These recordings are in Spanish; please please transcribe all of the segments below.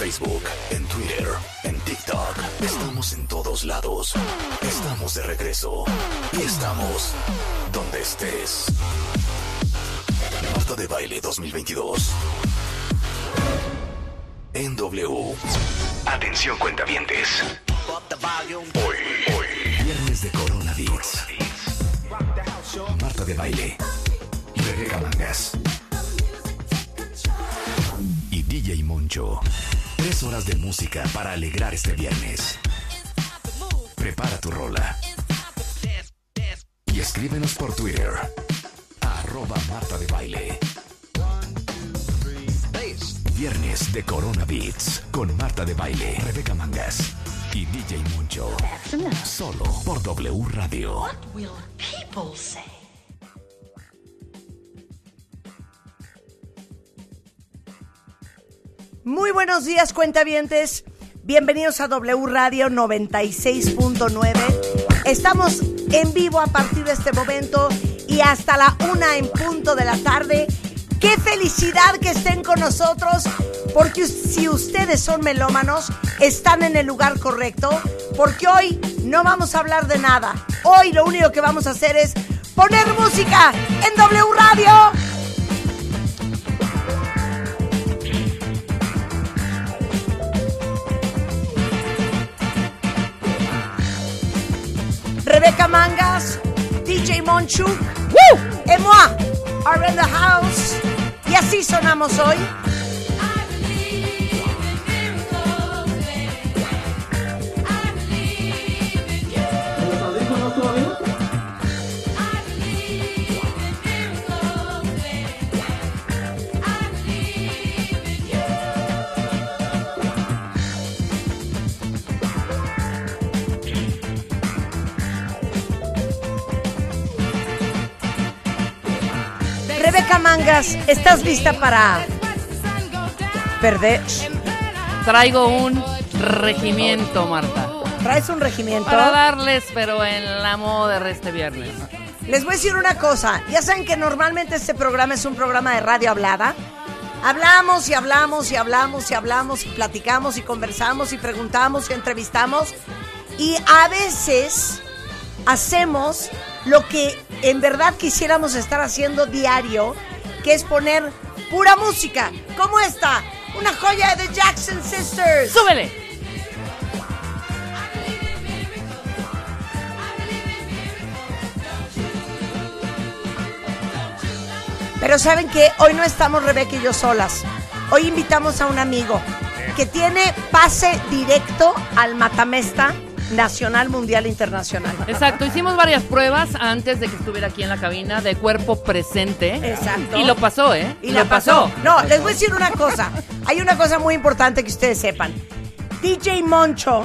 Facebook, en Twitter, en TikTok. Estamos en todos lados. Estamos de regreso. Y estamos donde estés. Marta de Baile 2022. En W. Atención cuentavientes. Hoy, hoy, viernes de Corona Beats. Marta de Baile. Rebeca Mangas. Y DJ Moncho. Tres horas de música para alegrar este viernes. Prepara tu rola. Y escríbenos por Twitter. Arroba Marta de Baile. Viernes de Corona Beats con Marta de Baile, Rebeca Mangas y DJ Moncho. Solo por W Radio. will people say? Muy buenos días, cuentavientes. Bienvenidos a W Radio 96.9. Estamos en vivo a partir de este momento y hasta la una en punto de la tarde. Qué felicidad que estén con nosotros, porque si ustedes son melómanos, están en el lugar correcto, porque hoy no vamos a hablar de nada. Hoy lo único que vamos a hacer es poner música en W Radio. Rebecca Mangas, DJ Monchu, ¡Woo! et moi are in the house. Y así sonamos hoy. Rebeca Mangas, ¿estás lista para perder? Traigo un regimiento, Marta. ¿Traes un regimiento? Para darles, pero en la moda de este viernes. Les voy a decir una cosa. Ya saben que normalmente este programa es un programa de radio hablada. Hablamos y hablamos y hablamos y hablamos y platicamos y conversamos y preguntamos y entrevistamos. Y a veces hacemos lo que en verdad quisiéramos estar haciendo diario, que es poner pura música, como esta, una joya de The Jackson Sisters. ¡Súbele! Pero saben que hoy no estamos Rebeca y yo solas. Hoy invitamos a un amigo que tiene pase directo al Matamesta Nacional, Mundial, Internacional. Exacto, hicimos varias pruebas antes de que estuviera aquí en la cabina de cuerpo presente. Exacto. Y lo pasó, ¿eh? Y lo la pasó. No, les voy a decir una cosa. Hay una cosa muy importante que ustedes sepan. DJ Moncho,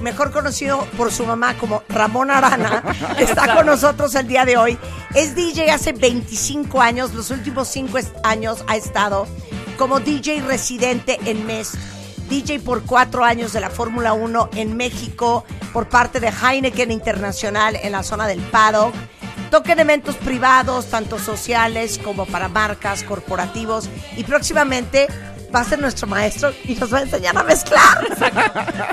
mejor conocido por su mamá como Ramón Arana, está con nosotros el día de hoy. Es DJ hace 25 años, los últimos 5 años ha estado como DJ residente en MES. DJ por cuatro años de la Fórmula 1 en México por parte de Heineken Internacional en la zona del paddock. Toca en eventos privados, tanto sociales como para marcas, corporativos. Y próximamente va a ser nuestro maestro y nos va a enseñar a mezclar.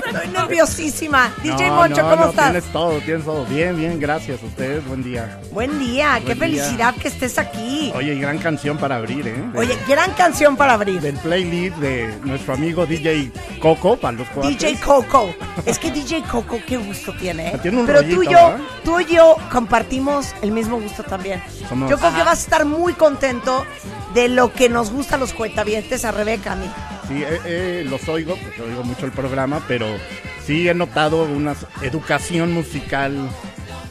Estoy nerviosísima. DJ No, Moncho, no, ¿cómo no, estás? Tienes todo, tienes todo. Bien, bien, gracias a ustedes. Buen día. Buen día, qué día. felicidad que estés aquí. Oye, y gran canción para abrir, ¿eh? De- Oye, gran canción para abrir. Del playlist de nuestro amigo DJ Coco, para los cuates. DJ Coco. Es que DJ Coco, qué gusto tiene. ¿eh? Tiene un Pero tú y yo, tú y yo compartimos el mismo gusto también. Somos- yo creo que vas a estar muy contento de lo que nos gusta a los cuentavientes, a Rebeca, a mí. Sí, eh, eh, los oigo, porque oigo mucho el programa, pero sí he notado una educación musical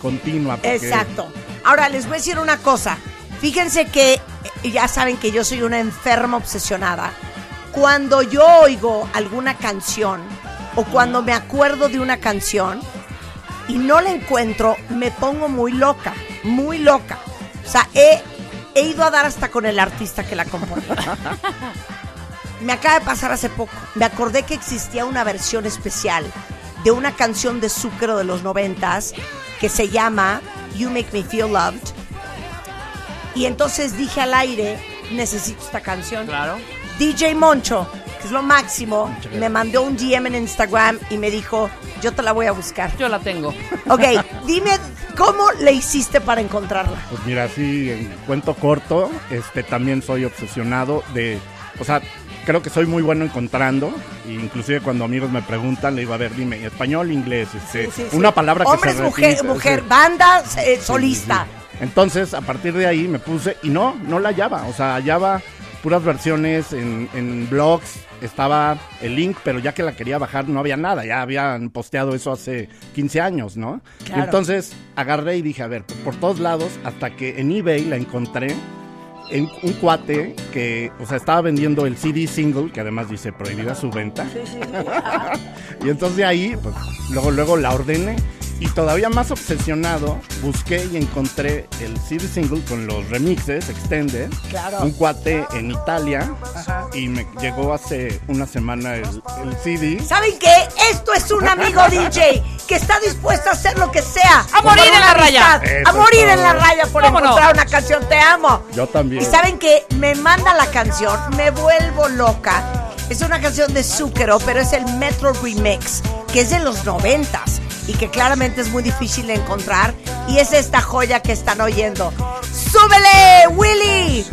continua. porque- Exacto. Ahora les voy a decir una cosa. Fíjense que eh, ya saben que yo soy una enferma obsesionada. cuando yo oigo alguna canción o cuando me acuerdo de una canción y no la encuentro, me pongo muy loca, muy loca. O sea, he, he ido a dar hasta con el artista que la compone. Me acaba de pasar hace poco. Me acordé que existía una versión especial de una canción de Zúcaro de los noventas que se llama You Make Me Feel Loved. Y entonces dije al aire, necesito esta canción. Claro. DJ Moncho, que es lo máximo, me mandó un DM en Instagram y me dijo, yo te la voy a buscar. Yo la tengo. Ok, dime cómo le hiciste para encontrarla. Pues mira, así en cuento corto, este también soy obsesionado de, o sea, creo que soy muy bueno encontrando, e inclusive cuando amigos me preguntan, le digo, a ver, dime, español, inglés, este, Sí, sí, sí. una palabra que Hombres, se mujer, repite, mujer, sí. banda, eh, Sí, sí, solista. sí. Entonces, a partir de ahí me puse, y no, no la hallaba, o sea, hallaba puras versiones en, en blogs, estaba el link, pero ya que la quería bajar no había nada, ya habían posteado eso hace 15 años, ¿no? Claro. Y entonces agarré y dije, a ver, por todos lados, hasta que en eBay la encontré en un cuate que, o sea, estaba vendiendo el CD single, que además dice prohibida su venta. y entonces de ahí, pues, luego, luego la ordené. Y todavía más obsesionado, busqué y encontré el CD single con los remixes extended. Claro. Un cuate en Italia. Y me llegó hace una semana el, el CD. ¿Saben qué? Esto es un amigo DJ que está dispuesto a hacer lo que sea. A morir en la raya. Eso A morir en la raya por encontrar una canción. Te amo. Yo también. Y saben que me manda la canción, me vuelvo loca. Es una canción de Zúcaro, pero es el Metro Remix, que es de los noventas y que claramente es muy difícil de encontrar. Y es esta joya que están oyendo. ¡Súbele, Willy!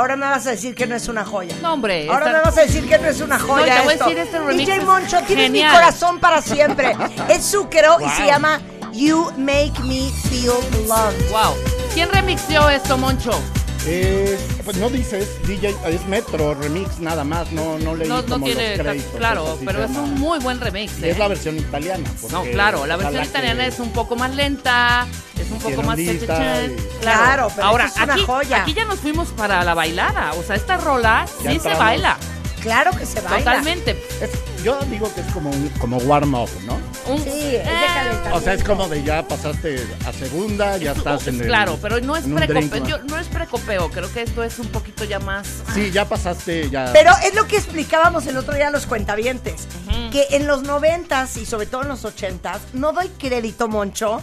Ahora me vas a decir que no es una joya. No, hombre. Ahora esta- me vas a decir que no es una joya. No, te voy a esto. decir, este remix DJ es Moncho, tienes mi corazón para siempre. es Zúcaro y se Wow. llama You Make Me Feel Loved. Wow. ¿Quién remixió esto, Moncho? Es, pues no dices DJ, es Metro Remix nada más, no, no leí No, no como tiene. los créditos. Claro, pero es un muy buen remix. Y ¿eh? es la versión italiana. No, claro, la versión que- italiana es un poco más lenta, un poco más ondita cha-cha-chan. y- Claro, pero Ahora, es una aquí, joya. aquí ya nos fuimos para la bailada. O sea, esta rola Ya sí se baila. Claro que se baila. Totalmente. es- yo digo que es como un como warm up, ¿no? Un- Sí, es de Eh, calentamiento. O sea, es como de ya pasaste a segunda, ya estás en el. Claro, pero no es precopeo. ¿no? yo- No es precopeo. Creo que esto es un poquito ya más. Sí, ya pasaste, ya. Pero es lo que explicábamos el otro día a los cuentavientes. Que en los noventas y sobre todo en los ochentas, no doy crédito, Moncho,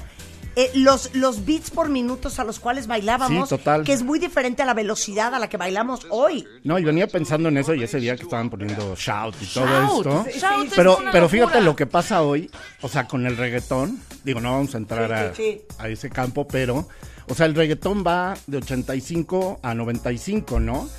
eh, los, los beats por minutos a los cuales bailábamos, Sí, total. que es muy diferente a la velocidad a la que bailamos hoy. No, y venía pensando en eso y ese día que estaban poniendo shout y todo Shout, esto. sí, Pero, pero fíjate lo que pasa hoy, o sea, con el reggaetón, digo, no vamos a entrar Sí, a, a ese campo, pero, o sea, el reggaetón va de 85 a 95, ¿no?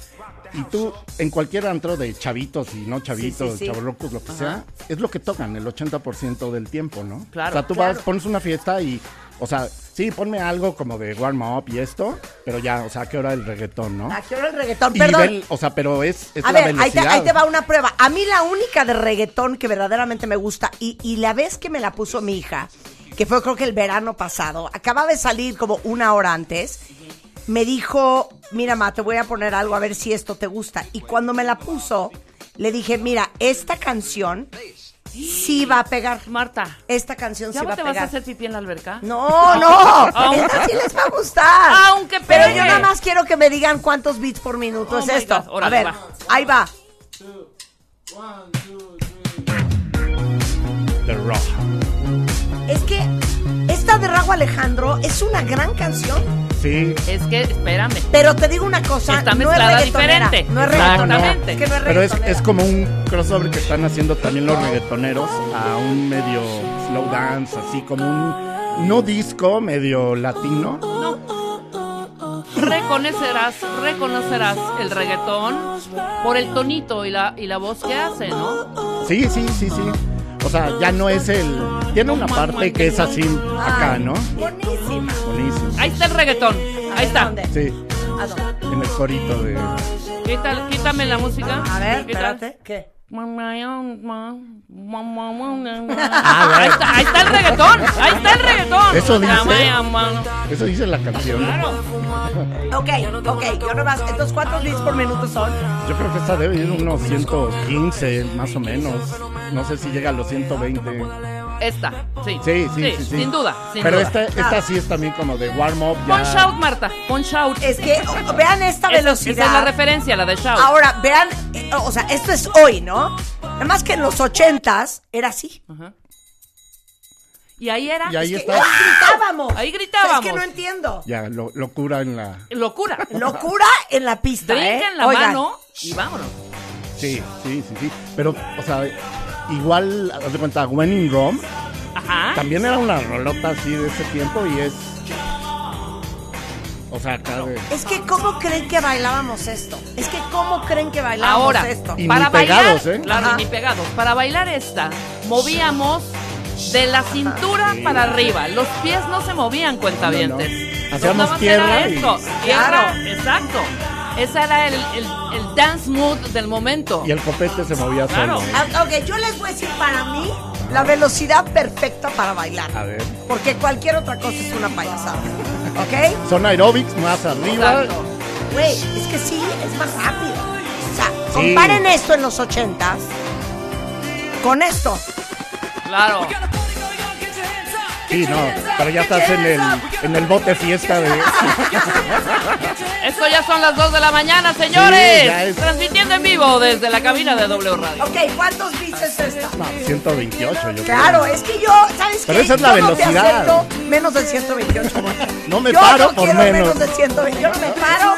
Y tú, en cualquier antro de chavitos y no chavitos, Sí, sí, lo que sea, es lo que tocan el 80% del tiempo, ¿no? Claro, O sea, tú claro. vas, pones una fiesta y, o sea, sí, ponme algo como de warm up y esto, pero ya, o sea, ¿a qué hora el reggaetón, no? ¿A qué hora el reggaetón? Y Perdón. o sea, pero es, es A la ver, ahí te, velocidad. ahí te va una prueba. A mí la única de reggaetón que verdaderamente me gusta, y, y la vez que me la puso mi hija, que fue creo que el verano pasado, acababa de salir como una hora antes, me dijo, mira, ma, te voy a poner algo a ver si esto te gusta. Y cuando me la puso, le dije, mira, esta canción sí va a pegar. Marta, Esta canción ¿ya sí va a te vas a pegar. hacer pipí en la alberca? No, no, esta sí les va a gustar. Aunque Pero pegue. yo nada más quiero que me digan cuántos beats por minuto Oh es esto. God, a ver, va. ahí va. The Rock. Es que esta de Rago Alejandro es una gran canción, Sí, Es que, espérame. pero te digo una cosa, Está no es reggaetonera, diferente. no es reggaetonera, es que no es pero es, es como un crossover que están haciendo también los reggaetoneros a un medio slow dance, así como un no disco, medio latino. Reconocerás, reconocerás el reggaetón por el tonito y la, y la voz que hace, ¿no? Sí, sí, sí, sí. O sea, ya no es el... Tiene una parte que es así acá, ¿no? Buenísima. Ahí está el reggaetón. Ahí está. ¿Dónde? Sí, ¿A dónde? en el corito de... Quítame la música. A ver, ¿Qué tal? ¿Qué? Ah, ahí, está, ahí está el reggaetón. Ahí está el reggaetón. Eso dice. Claro. Eso dice la canción. Ok, ok, yo nomás. Entonces, ¿cuántos beats por minuto son? Yo creo que esta debe ir unos 115, más o menos. No sé si llega a los 120. Esta, sí. Sí, sí, sí, sí. Sin duda, sin Pero duda. esta, esta sí es también como de warm up. Pon shout, Marta. Pon shout. Es que, vean esta Esa- velocidad. Esa es la referencia, la de shout. Ahora, vean, eh, o sea, esto es hoy, ¿no? Nada más que en los ochentas era así. Ajá. Y ahí era. Y ahí Es que está. ahí gritábamos. Ahí gritábamos. Es que no entiendo. Ya, lo- locura en la. Locura. Locura en la pista, Drink ¿eh? en la Oigan, mano y vámonos. Sí, sí, sí, sí. Pero, o sea, igual, haz de cuenta, When in Rome Ajá. también era una rolota así de ese tiempo y es. O sea, acá de. Es que, ¿cómo creen que bailábamos esto? Es que, ¿cómo creen que bailábamos Ahora, esto? Y para ni pegados, bailar, ¿eh? claro, ni pegados. Para bailar esta, movíamos de la cintura para arriba. Los pies no se movían, cuentavientes. No, Hacíamos tierra era y- esto, tierra, Claro. exacto. Ese era el, el, el dance mood del momento. Y el copete se movía Claro. solo. Ah, Ok, yo les voy a decir para mí la velocidad perfecta para bailar. A ver. Porque cualquier otra cosa es una payasada. ¿Ok? Son aerobics más arriba. Güey, es que sí, es más rápido. O sea, Sí. comparen esto en los ochentas con esto. Claro. Sí, no. Pero ya estás en el, en el bote fiesta de. Esto ya son las 2 de la mañana, señores. Sí, es- Transmitiendo en vivo desde la cabina de W Radio. Ok, ¿cuántos beats es esta? No, 128, yo Claro, creo. es que yo, ¿sabes Pero qué? esa es la Yo no te velocidad. acepto menos de 128. No me yo paro no por menos. menos de 128. Yo no me paro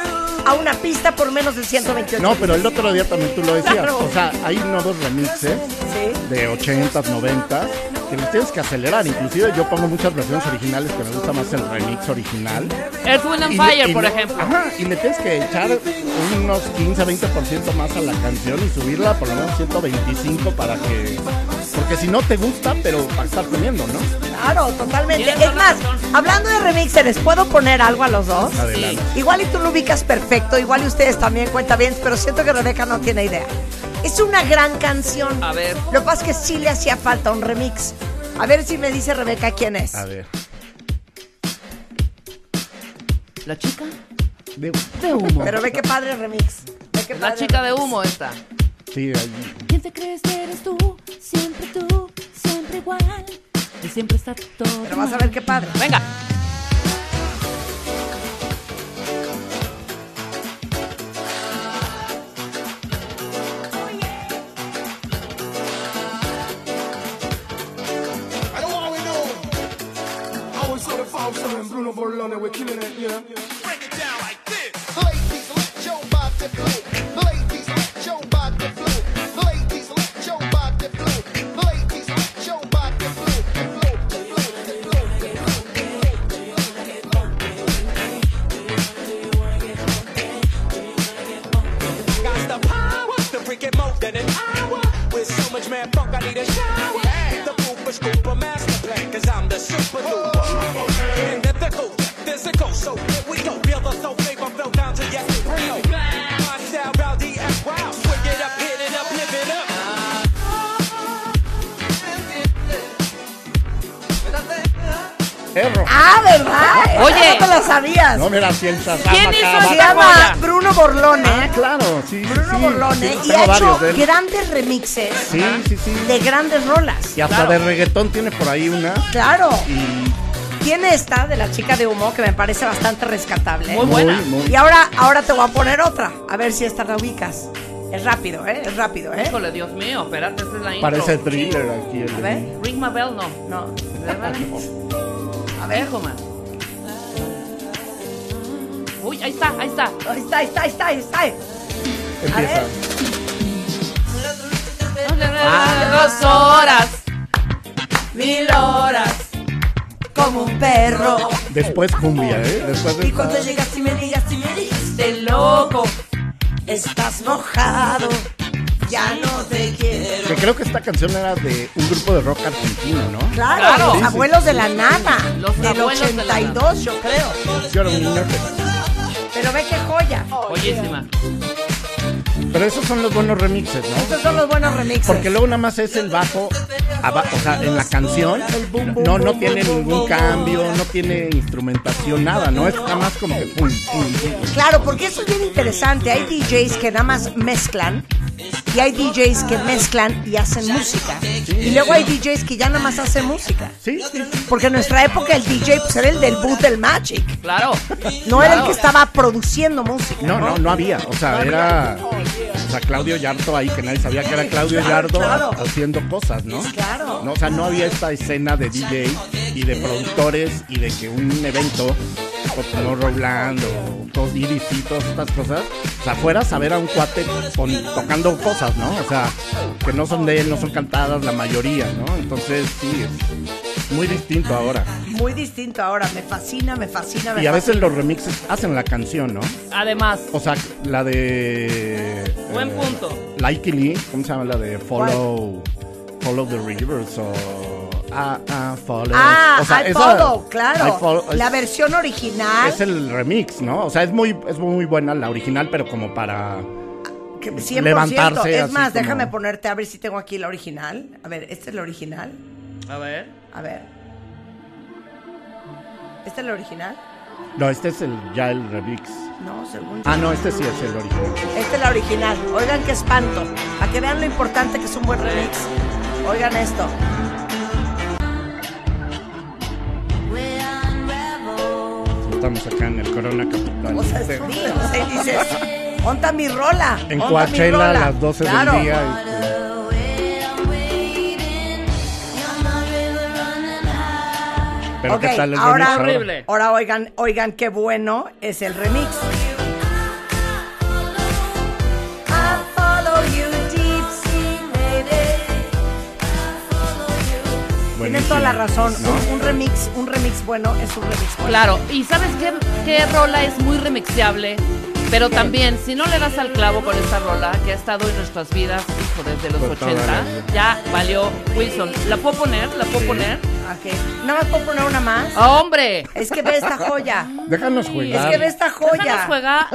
a una pista por menos de 128. No, pero el otro día también tú lo decías. Claro. O sea, hay nuevos remixes Sí. de 80s, 90s que los tienes que acelerar. Inclusive yo pongo muchas versiones originales que me gusta más el remix original. Earth, Wind and Fire, y por ejemplo. Ajá, y le tienes que echar unos 15, 20% más a la canción y subirla por lo menos 125 para que... Porque si no te gusta, pero para estar comiendo, ¿no? Claro, totalmente. Es más, la hablando de remixers, ¿puedo poner algo a los dos? Adelante. Igual y tú lo ubicas perfecto, igual y ustedes también cuenta bien, pero siento que Rebeca no tiene idea. Es una gran canción. A ver. Lo que pasa es que sí le hacía falta un remix. A ver si me dice Rebeca quién es. A ver. La chica De- de humo. Pero ve qué padre remix. Ve qué La padre chica de humo esta. Sí, ahí. ¿Quién te crees que eres tú? Siempre tú, siempre igual. Y siempre está todo. Pero vas a ver qué padre. Venga. Bruno Borlone, we're killing it, you know. Break it down like this. Ladies, let your body flow. I need a shower. The Cooper Scooper master plan, cause I'm the super duper. Oh. And the fickle, physical, so Perro. Ah, ¿verdad? Oye. No te la sabías. No, mira, ciencia. ¿Quién hizo Se esta llama? Bruno Borlone. Ah, claro, sí. Bruno sí. Borlone. Sí, y ha hecho grandes remixes Sí, sí, sí. de grandes rolas. Y hasta Claro. de reggaetón tiene por ahí una. Claro. Y Tiene esta de la chica de humo que me parece bastante rescatable. Muy buena. muy. Y ahora, ahora te voy a poner otra. A ver si esta la ubicas. Es rápido, ¿eh? Es rápido, ¿eh? Híjole, Dios mío, espérate, esa es la intro. Parece thriller aquí. El A ver. Ring my bell, no. No. A ver, más. Uy, ahí está, ahí está. Ahí está, ahí está, ahí está, ahí está. Empieza. ver. Dos horas, mil horas. Como un perro. Después cumbia, ¿eh? Después de Y cuando llegas y me digas y me dijiste loco, estás mojado, ya no te quiero. Que creo que esta canción era de un grupo de rock argentino, ¿no? Claro, Claro. los Sí, sí. abuelos de la nana, Los del abuelos de la 82, yo creo. Yo era un niño, pero- Pero ve qué joya. Joyísima. Pero esos son los buenos remixes, ¿no? Estos son los buenos remixes. Porque luego nada más es el bajo, o sea, en la canción boom, boom, no no boom, tiene boom, ningún boom, cambio, no tiene instrumentación, nada, ¿no? Es nada más como que pum, pum, pum. Claro, porque eso es bien interesante. Hay DJs que nada más mezclan y hay DJs que mezclan y hacen música. Y luego hay DJs que ya nada más hacen música. Sí, sí. Porque en nuestra época el DJ pues, era el del boot del Magic. Claro. No era el que estaba produciendo música. No, no, no había, o sea, era o sea, Claudio Yarto ahí que nadie sabía que era Claudio Yarto claro. haciendo cosas, ¿no? Claro. No, o sea, no había esta escena de DJ y de productores y de que un evento como Roland o todos EDC, todas estas cosas, o sea, fueras a ver a un cuate pon- tocando cosas, ¿no? O sea, que no son de él, no son cantadas la mayoría, ¿no? Entonces, sí, es muy distinto ahora. Muy distinto ahora. Me fascina, me fascina, me Y a veces fascina. los remixes hacen la canción, ¿no? Además, O sea, la de. Buen eh, punto. Likey Lee, ¿cómo se llama? La de Follow. Follow the Rivers o. Ah, ah, Follow. Ah, o sea, I esa- follow, claro. I follow, es, la versión original. es el remix, ¿no? O sea, es muy, es muy buena la original, pero como para. que 100%. levantarse Es así más, como- déjame ponerte a ver si tengo aquí la original. A ver, ¿esta es la original? a ver. A ver. ¿Esta es la original? No, este es el ya el remix. No, según yo. Ah, no, este sí es el original. Esta es la original. Oigan qué espanto. Para que vean lo importante que es un buen remix. Oigan esto. Estamos acá en el Corona Capital. O sea, sea, y dices, ¿onta mi rola? en ¿Onta mi Coachella a rola?" las 12 Claro. del día. y, pues, pero Ok, ¿qué tal el ahora, remix ahora? Horrible. ahora oigan, oigan qué bueno es el remix. Tienes Buenísimo, toda la razón. ¿no? Un, un remix, un remix bueno es un remix bueno. Claro, y ¿sabes qué, qué rola es muy remixeable? Pero también, si no le das al clavo con esta rola que ha estado en nuestras vidas, hijo, desde los Pues toda 80, la vida. ya valió Wilson. ¿La puedo poner? ¿La puedo poner? Ok. Nada más puedo poner una más. ¡Ah, ¡Hombre! Es que ve esta joya. Déjanos Es jugar. que ve esta Déjanos joya. jugar.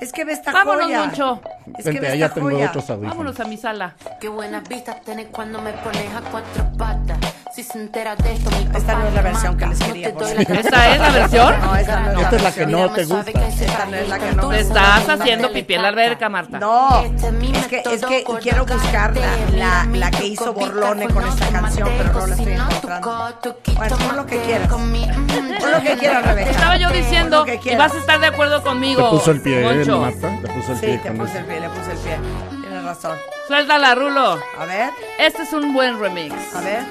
Es que ve esta Vámonos, joya. Moncho. Es que Vente, ve allá esta tengo joya. Vámonos a mi sala. Qué buenas vistas tenés cuando me pones a cuatro patas. Si se entera de esto, mi Esta papá no es la versión que les quería la ¿Esta es la versión? No, esta no es Esta es la que no te gusta. Esta no es la que no Te me estás haciendo pipí en la alberca, Marta. No, es que, es que quiero buscar la, la, la que hizo Borlone con esta canción, pero no la estoy encontrando. Bueno, pon lo que quieras. Pon lo que quieras, Rebeca. Estaba yo diciendo, y vas a estar de acuerdo Te conmigo. puso el pie, ¿eh, Moncho. Marta? Te puso el Sí, pie te con puse el pie, le puse el pie. Tienes razón. Suéltala, Rulo. A ver, Este es un buen remix. a ver.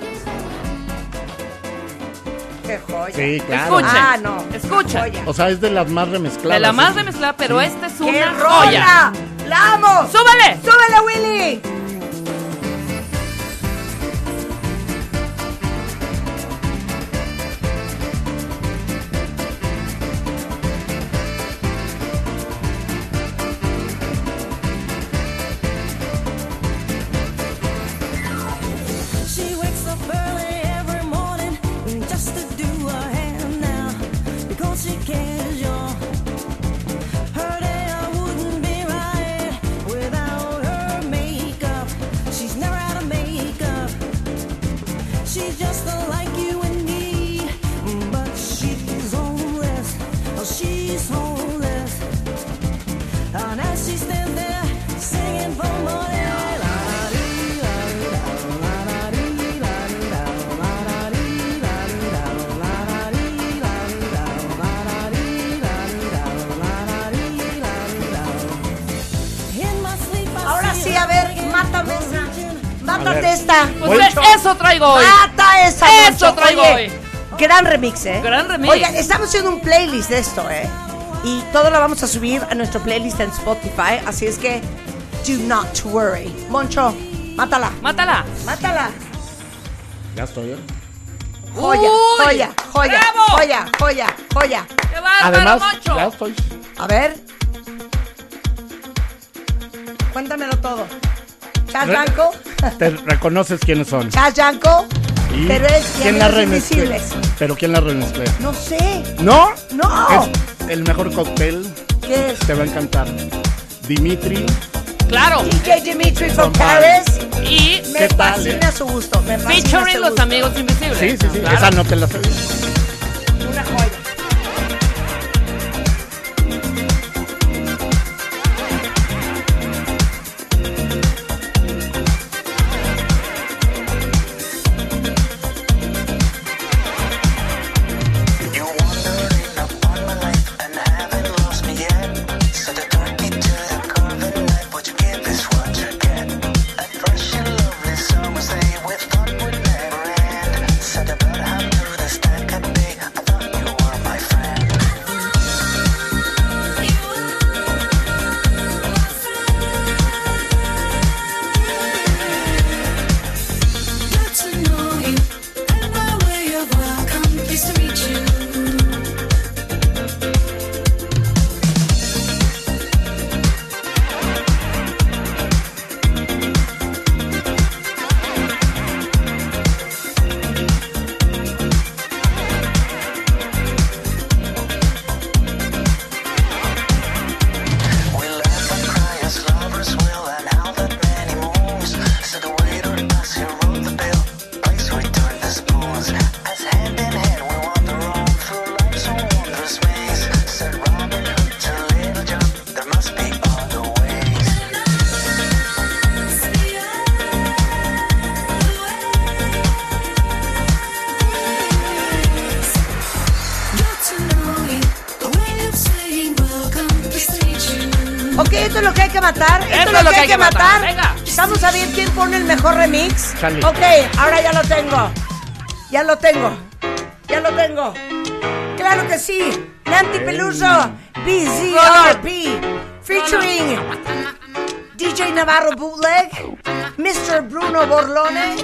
Qué joya. Sí, claro. Escuchen. Ah, no. Escuchen. Joya. O sea, es de las más remezcladas. De la más ¿eh? remezclada, pero esta es ¡Qué una rola! joya. ¡La amo! ¡Súbele! ¡Súbele, Willy! Mátate ver. esta. Pues ve, eso traigo hoy. Mata esa. Eso Moncho. traigo Oye, hoy. Gran remix, ¿eh? Gran remix. Oiga, estamos haciendo un playlist de esto, ¿eh? Y todo lo vamos a subir a nuestro playlist en Spotify. Así es que, do not worry. Moncho, mátala. Mátala. Mátala. Ya estoy, ¿eh? Joya, Uy, joya, joya, bravo. joya, joya, joya. ¡Qué bárbaro, Además, Moncho! ya estoy. A ver. Cuéntamelo todo. Re- Yanko. Te reconoces quiénes son. Chas Yanko. Y Pero es ¿Quién la? Invisibles. Pero ¿quién la remezcló? No sé. ¿No? No. Es el mejor cóctel. ¿Qué es? Te va a encantar. Dimitri. Claro. DJ Dimitri from Paris. Y Me ¿Qué tal, fascina eh? su gusto. Me fascina featuring su los gusto. amigos invisibles. Sí, sí, sí. Claro. Esa no te la sabía. Matar. Esto, Esto es lo que hay que matar. Venga. Vamos a ver quién pone el mejor remix. Chale. Ok, ahora ya lo tengo. Ya lo tengo. Ya lo tengo. Claro que sí. Nancy Peluso, BZRP, featuring DJ Navarro Bootleg, Mr. Bruno Borlone.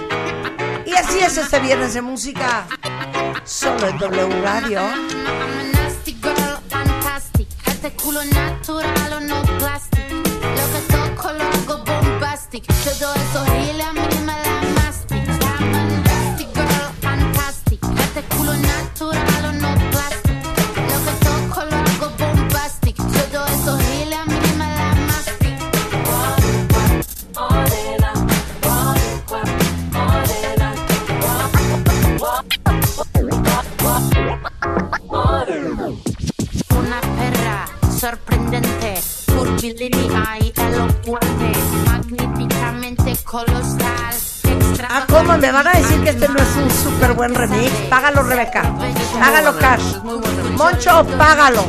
Y así es este viernes de música. Solo en W Radio. Súper buen remix? Págalo, Rebeca. Págalo, Cash. Moncho, págalo.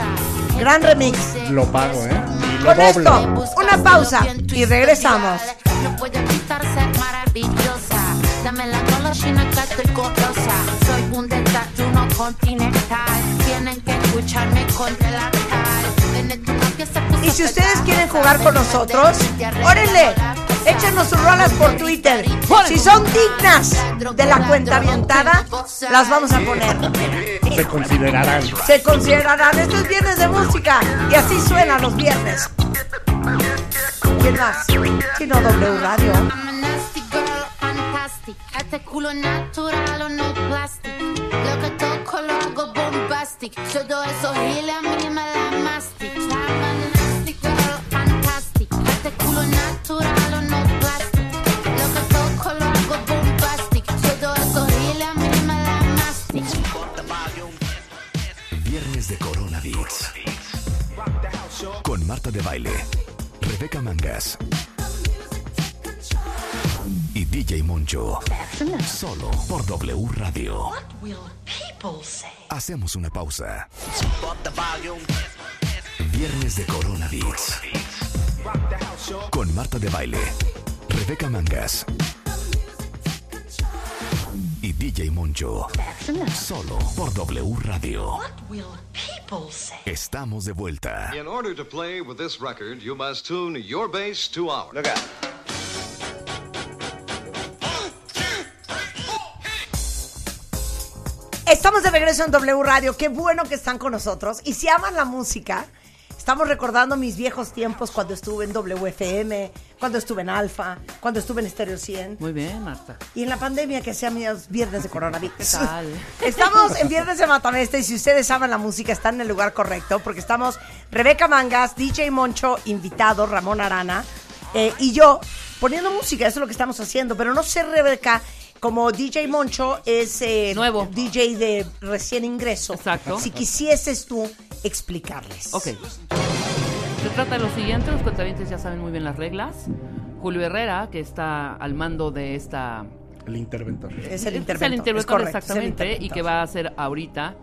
Gran remix. Lo pago, ¿eh? Lo Con esto, una pausa y regresamos. No puedo evitar ser maravillosa. Dame la golosina que estoy golosa. Soy un desayuno continental. Tienen que escucharme con el altar. En cambio se puso Y si ustedes quieren jugar con nosotros, arreglar. Échenos sus rolas por Twitter. Si son dignas de la cuenta avientada, las vamos a poner. Se considerarán. Se considerarán. Esto es viernes de música y así suena los viernes. ¿Quién más? Chino W Radio. Este culo natural o no plastic. Lo que toco lo hago bombastic. Todo eso giles a mí me da mastic. De Baile, Rebeca Mangas y DJ Moncho. Solo por W Radio. Hacemos una pausa. Viernes de Corona Beats. Con Marta de Baile, Rebeca Mangas DJ Moncho. Solo por W Radio. What will people say? Estamos de vuelta. In order to play with this record, you must tune your bass to ours. Look out. Estamos de regreso en W Radio. Qué bueno que están con nosotros. Y si aman la música, estamos recordando mis viejos tiempos cuando estuve en WFM, cuando estuve en Alfa, cuando estuve en Stereo 100. Muy bien, Marta. Y en la pandemia que hacía mis viernes de coronavirus. ¿Qué tal? Estamos en Viernes de Matamesta y si ustedes aman la música están en el lugar correcto porque estamos Rebeca Mangas, DJ Moncho, invitado Ramón Arana eh, y yo poniendo música, eso es lo que estamos haciendo, pero no sé Rebeca, como DJ Moncho es eh, Nuevo. DJ de recién ingreso. Exacto. Si quisieses tú explicarles. Ok. Se trata de lo siguiente, los cuentavientes ya saben muy bien las reglas. Julio Herrera, que está al mando de esta... El interventor. Es el es interventor. el interventor es correcto, es el exactamente, y que va a hacer ahorita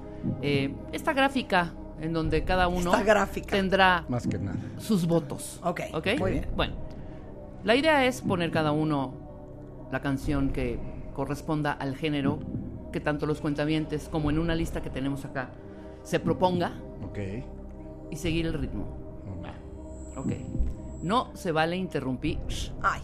eh, esta gráfica en donde cada uno Esta gráfica. tendrá Más que nada. sus votos. Ok, ¿Ok? muy bien. Bueno, la idea es poner cada uno la canción que corresponda al género que tanto los cuentavientes como en una lista que tenemos acá se proponga Ok. y seguir el ritmo. Ok. No se vale interrumpir. Ay.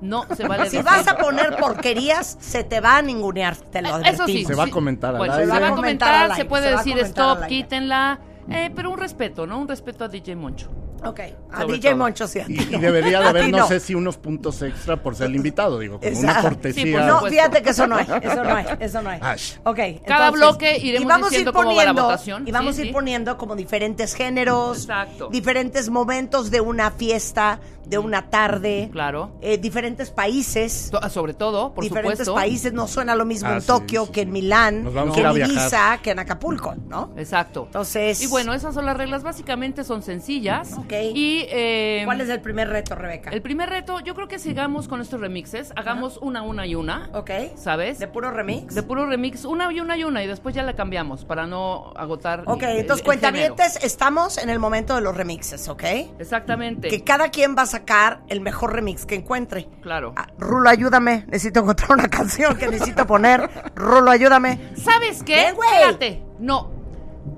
No se vale Si vas a poner porquerías, se te va a ningunear, te lo Eh, Eso sí. advertimos. Se va a comentar. Se va a Se va a comentar se puede se decir stop, quítenla. eh, pero un respeto, ¿no? Un respeto a DJ Moncho. Ok, a Sobre DJ todo. Moncho sí. a ti Y, y no. debería de A haber, ti no, sé si unos puntos extra por ser el invitado, digo, como una Exacto. cortesía. Sí, por No, supuesto. fíjate que eso no hay, eso no hay, eso no hay. Ash. Ok, Cada bloque iremos y vamos a ir diciendo cómo va la poniendo- votación. Y vamos Sí, a ir sí. poniendo como diferentes géneros, Exacto. diferentes momentos de una fiesta, de una tarde, Claro. eh, diferentes países. To- Sobre todo, por diferentes supuesto. países, no suena lo mismo Ah, en sí, Tokio sí, que sí. en Milán, Nos vamos que a ir a en viajar. Ibiza, que en Acapulco, ¿no? Exacto. Entonces- Y bueno, esas son las reglas. Básicamente son sencillas. Ok. Y. eh, ¿Cuál es el primer reto, Rebeca? el primer reto? Yo creo que sigamos con estos remixes. Hagamos una, una y una. Ok. ¿Sabes? ¿De puro remix? De puro remix, una y una y una, y después ya la cambiamos para no agotar. Ok, el- entonces el estamos en el momento de los remixes, ¿ok? Exactamente. Que cada quien va a sacar el mejor remix que encuentre. Claro. Ah, Rulo, ayúdame. Necesito encontrar una canción que necesito poner. Rulo, ayúdame. ¿Sabes qué? No.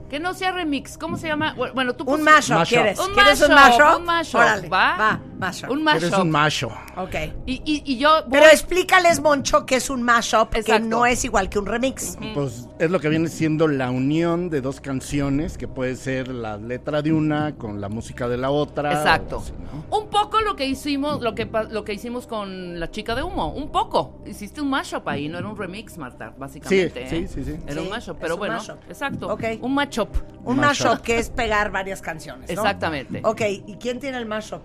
Que no sea remix. ¿Cómo se llama? Bu- Bueno, tú Un mashup. ¿quieres? Un ¿Quieres un mashup? un mashup, Órale, ¿va? va, mashup. Un mashup. Eres un macho. Ok. Y, y, y yo voy- Pero explícales, Moncho, que es un mashup, que no es igual que un remix. Pues es lo que viene siendo la unión de dos canciones, que puede ser la letra de una con la música de la otra. Exacto. o así, ¿no? Un poco lo que hicimos, lo que lo que hicimos con la chica de humo, un poco. Hiciste un mashup ahí, no era un remix, Marta, básicamente. Sí, ¿eh? sí, sí, sí. Era Sí, un mashup, pero un bueno, mashup. exacto. Ok. Un mashup. Un Mashup. mashup, que es pegar varias canciones, ¿no? Exactamente. Ok, ¿y quién tiene el mashup?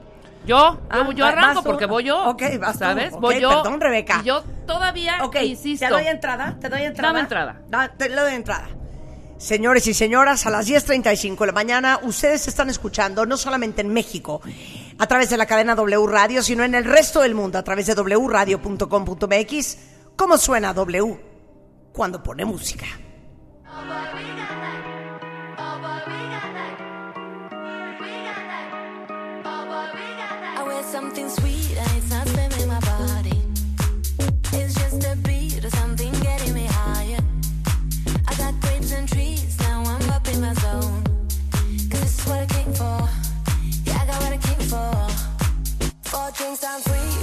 Yo, Ah, yo, yo arranco porque voy yo. Ok, vas tú. ¿Sabes? Voy yo. perdón, Rebeca. Y yo todavía Ok, insisto. ¿te doy entrada? ¿Te doy entrada? Dame entrada. Da- te doy entrada. Señores y señoras, a las 10.35 de la mañana, ustedes están escuchando, no solamente en México, a través de la cadena W Radio, sino en el resto del mundo, a través de wradio.com.mx, cómo suena W cuando pone música. something sweet and it's not my body. It's just a beat or something getting me higher. I got grapes and trees, now I'm up in my this is what I came for. Yeah, I got what I came for. Four drinks, I'm free.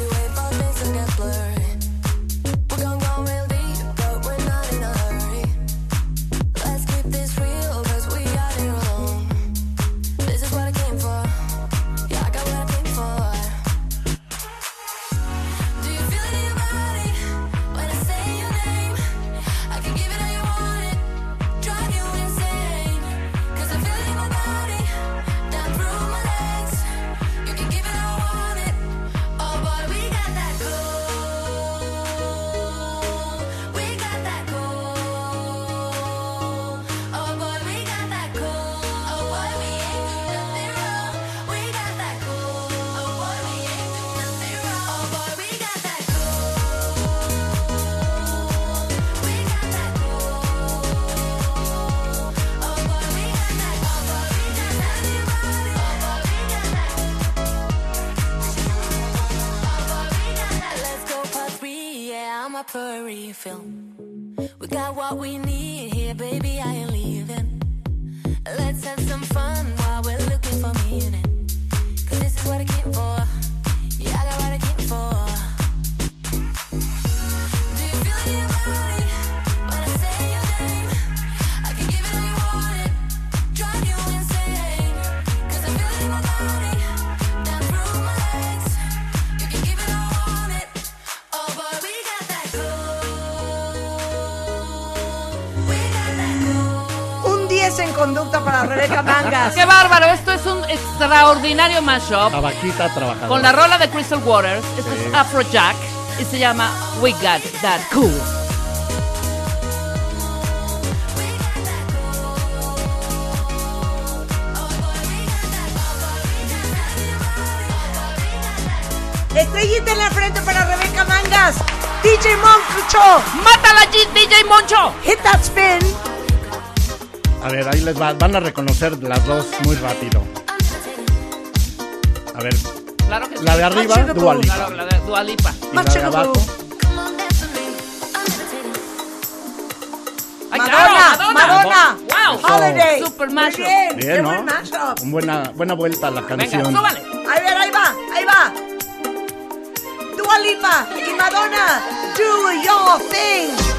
A refill. We got what we need here, baby. I ain't leaving. Let's have some fun while we're looking for meaning. Cause this is what I came for. Yeah, I got what I came for. Conducta para Rebeca Mangas. ¡Qué bárbaro! Esto es un extraordinario mashup La vaquita trabajadora. con la rola de Crystal Waters. Esto es Afrojack y se llama We Got That Cool. Estrellita en la frente para Rebeca Mangas. DJ Moncho. ¡Mátala, G- DJ Moncho! Hit that spin. A ver, ahí les va. Van a reconocer las dos muy rápido. A ver, Claro que sí. la de arriba, Sugar Dua Boom. Lipa. Claro, la de Dua Lipa. Y la de abajo, Boom. ¡Ay, Madonna, claro, Madonna. ¡Wow! Holiday. Super mashup. bien. Qué Bien, ¿no? buen mashup. Un buena, buena vuelta a la Venga, canción. súbale. A ver, ahí va, ahí va. Dua Lipa y Madonna. Do your thing.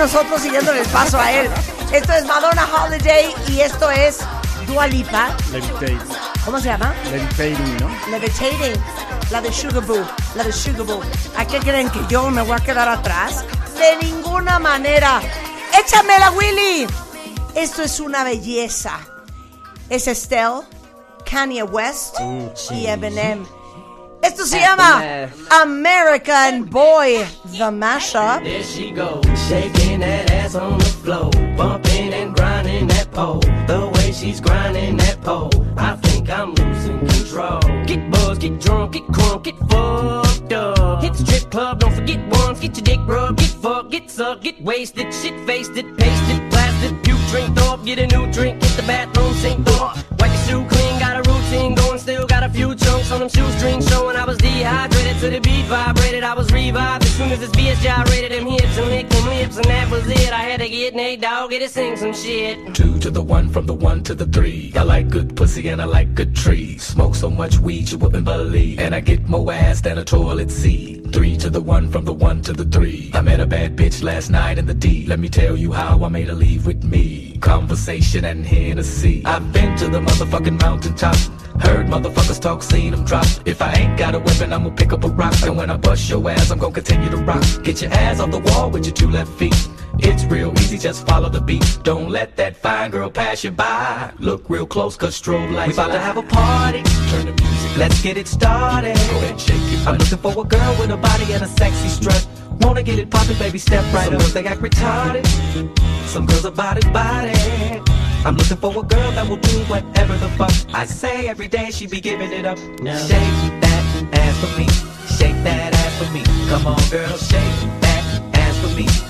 Nosotros siguiéndole el paso a él. Esto es Madonna Holiday y esto es Dua Lipa. Levitating, ¿Cómo se llama? levitating, ¿no? Levitating. La de Sugar Boo. La de Sugar Boo. ¿A qué creen que yo me voy a quedar atrás? De ninguna manera. ¡Échamela, Willy! Esto es una belleza. Es Estelle, Kanye West y Eminem. Esto se llama American Boy, The Mashup. There she goes, ass on the floor, bumping and grinding that pole. The way she's grinding that pole, I think I'm losing control. Get buzzed, get drunk, get crunk, get fucked up. Hit the strip club, don't forget once, get your dick rubbed, get fucked, get sucked, get wasted, sing some shit. Two to the one, from the one to the three. I like good pussy and I like good trees. Smoke so much weed you wouldn't believe. And I get more ass than a toilet seat. Three to the one, from the one to the three. I met a bad bitch last night in the D. Let me tell you how I made her leave with me. Conversation and Hennessy. I've been to the motherfucking mountaintop. Heard motherfuckers talk, seen them drop. If I ain't got a weapon, I'ma pick up a rock. And when I bust your ass, I'm gonna continue to rock. Get your ass on the wall with your two left feet. It's real easy, just follow the beat. Don't let that fine girl pass you by. Look real close, cause strobe lights. We about to have a party. Turn the music Let's get it started. Go ahead, shake it. I'm looking for a girl with a body and a sexy strut. Wanna get it poppin', baby, step right Some up. girls they act retarded. Some girls are body body. I'm looking for a girl that will do whatever the fuck I say every day. She be giving it up. Now shake that ass for me. Shake that ass for me. Come on, girl, shake that ass for me.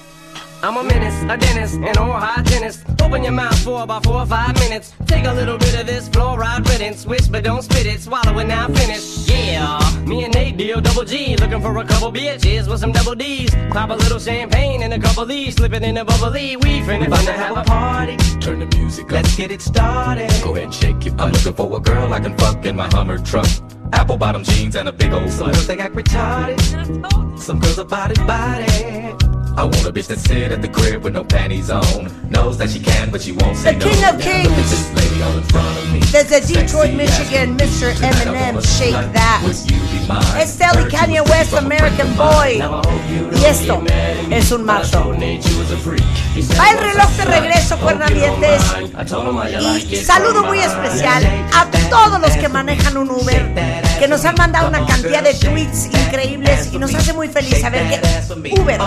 I'm a menace, a dentist, an oral hygienist. Open your mouth for about four or five minutes. Take a little bit of this fluoride riddance. Swish, but don't spit it. Swallow it now, finish. Yeah, me and Nate deal double G. Looking for a couple bitches with some double D's. Pop a little champagne and a couple D's. Slip it in a bubbly. We finna, finna have a party. Turn the music up. Let's get it started. Go ahead and shake it. I'm looking for a girl I can fuck in my Hummer truck. Apple bottom jeans and a big old Some butt. girls they act retarded. Some girls are body body. I want a bitch that sit at the crib with no panties on. Knows that she can, but she won't say The no. king of Now Look at kings. this lady all in front of me. Desde Detroit, Sexy Michigan, ass. Mr. Tonight I Eminem, wanna shake slut. that. Would you be mine? Es Telly Heard you Kanye was West, from a American friend of Boy. mine. Now I hope you Y don't esto get mad at me, es un but I macho. told Nate you was a freak. He said, Va el "What's reloj a de slut?" regreso, Hope you don't cuernavientes. mind. I told him how you like Y it saludo from muy behind. especial Shake a that todos los ass que for me. manejan un Uber, Shake that ass que nos han mandado una cantidad de tweets increíbles y nos hace muy feliz saber que Uber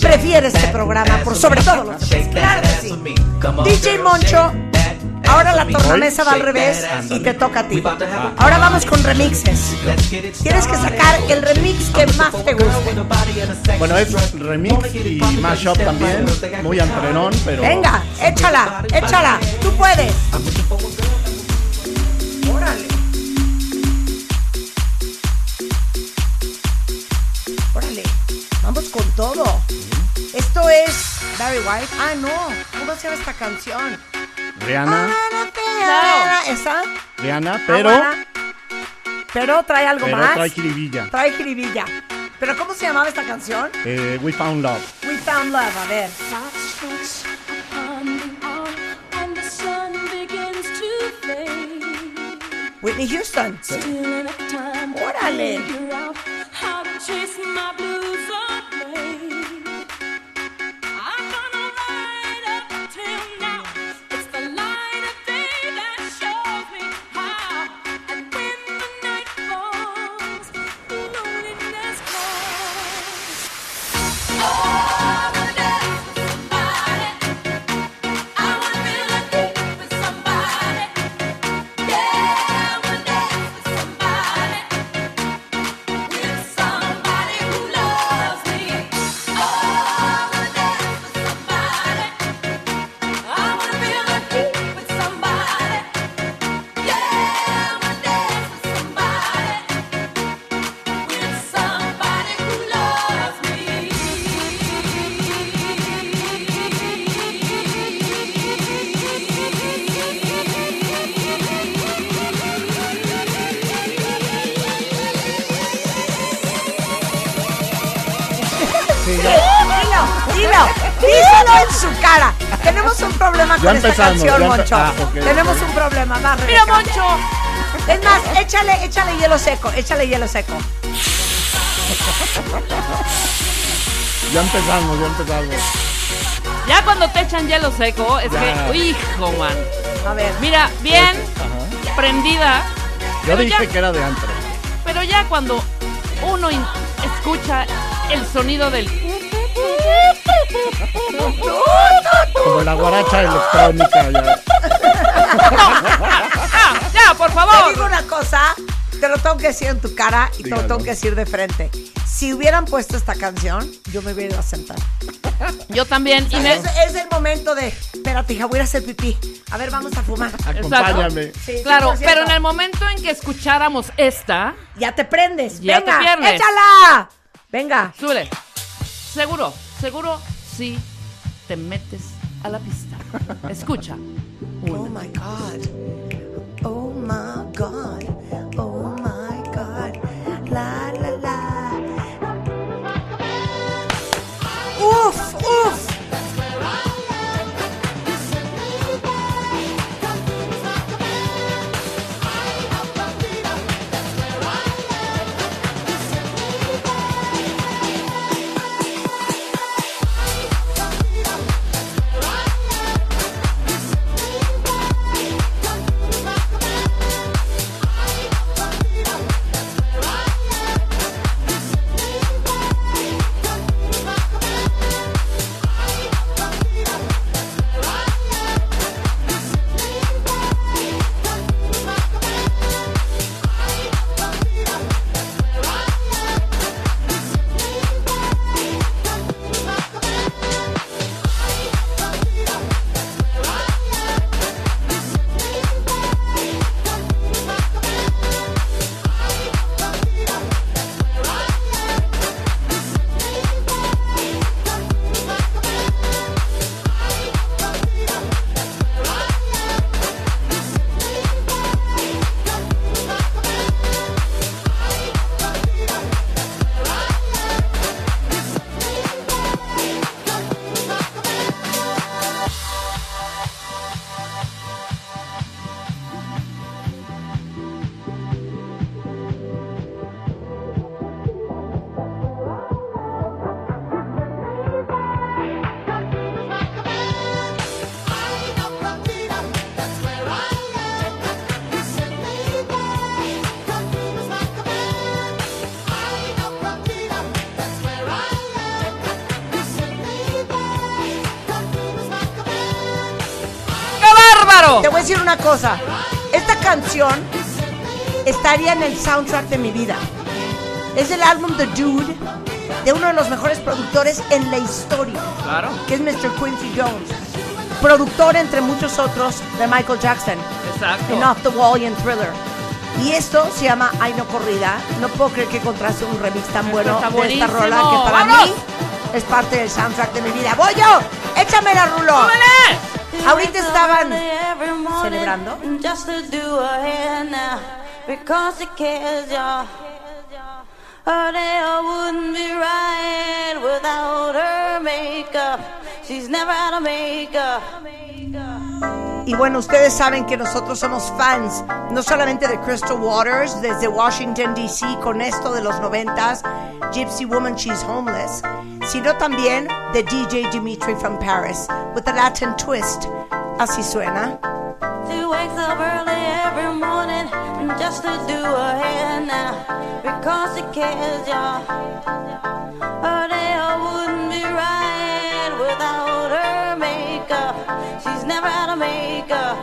prefiere este programa por sobre todo los demás. Claro que sí. DJ Moncho, ahora la me. tornamesa va al revés y te toca a ti. Ahora vamos con remixes. Tienes que sacar el remix que más te guste. Bueno, es remix y mashup también, muy antrenón, pero... Venga, échala, échala, tú puedes. Todo. Esto es Barry White. Ah, no, ¿cómo se llama esta canción? Rihanna, ¿Esa? Rihanna, Ah, pero. Pero trae algo pero más. trae jiribilla. Trae jiribilla. ¿Pero cómo se llamaba esta canción? Eh, We Found Love. We Found Love, a ver. Whitney Houston. Órale. Con esta empezamos, canción, Moncho. ah, Tenemos un problema. Va, Mira. Moncho. Es más, échale, échale hielo seco, échale hielo seco. Ya empezamos, ya empezamos. Ya cuando te echan hielo seco, es Ya. que, hijo, man. A ver. Mira, bien Ajá. prendida, Yo dije ya- que era de antro. pero ya cuando uno in- escucha el sonido del... Como la guaracha electrónica. Ya. ¡Ah, ya, por Te favor! digo una cosa, te lo tengo que decir en tu cara y te lo tengo que decir de frente. Si hubieran puesto esta canción, yo me hubiera ido a sentar. Yo también. Y me- Es, es el momento de, espérate, hija, voy a ir a hacer pipí. A ver, vamos a fumar. Acompáñame. Sí, Claro, 100%. pero en el momento en que escucháramos esta, Ya te prendes. Ya Venga, te pierdes. échala. Venga. súbele. Seguro, seguro si te metes a la pista. Escucha. Oh my God. Oh my una cosa. Esta canción estaría en el soundtrack de mi vida. Es el álbum The Dude de uno de los mejores productores en la historia, Claro. que es Mr. Quincy Jones. Productor, entre muchos otros, de Michael Jackson. Exacto. En Off the Wall y en Thriller. Y esto se llama Ay No Corrida. No puedo creer que encontraste un remix tan bueno de esta rola que para ¡Vamos! mí es parte del soundtrack de mi vida. ¡Voy yo! ¡Échamela, Rulo! Ahorita estaban celebrando. Y bueno, ustedes saben que nosotros somos fans, no solamente de Crystal Waters, desde Washington, D.C., con esto de los noventas, Gypsy Woman, She's Homeless, sino también de DJ Dimitri from Paris, with the Latin twist. Así suena. Wakes up early every morning just to do her hair now because she cares, y'all. Her hair wouldn't be right without her makeup. She's never out of makeup.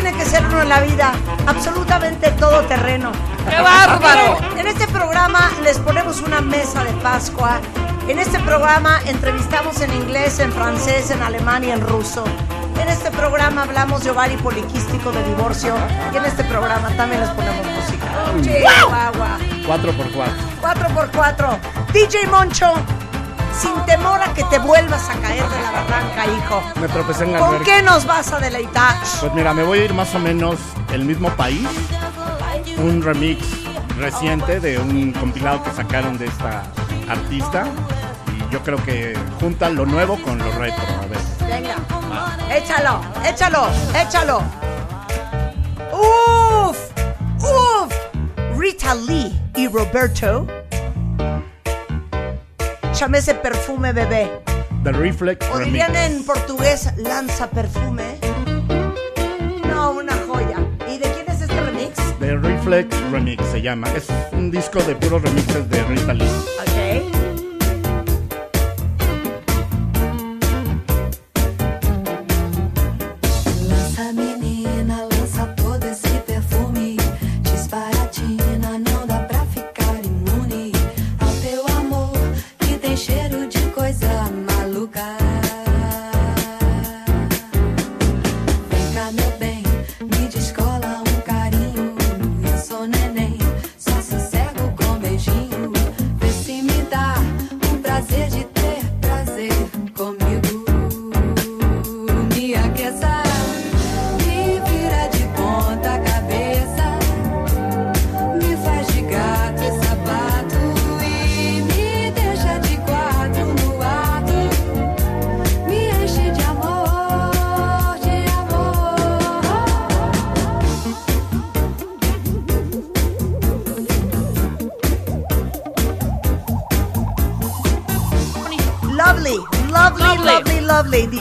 Tiene que ser uno en la vida, absolutamente todo terreno. ¡Qué bárbaro! En este programa les ponemos una mesa de Pascua. En este programa entrevistamos en inglés, en francés, en alemán y en ruso. En este programa hablamos de ovario poliquístico, de divorcio. Y en este programa también les ponemos música. Chihuahua. 4x4. 4x4. DJ Moncho, sin temor a que te vuelvas a caer de la barranca, hijo. Me tropecé en la ¿Con alberca. qué nos vas a deleitar? Pues mira, me voy a ir más o menos el mismo país. Un remix reciente de un compilado que sacaron de esta artista. Y yo creo que junta lo nuevo con lo retro. A ver. Venga, échalo, échalo, échalo. Uf, uf. Rita Lee y Roberto. Échame ese perfume, bebé. The Reflex O Remix. dirían en portugués, lanza perfume. No, una joya. ¿Y de quién es este remix? The Reflex Remix se llama. Es un disco de puros remixes de Rita Lee.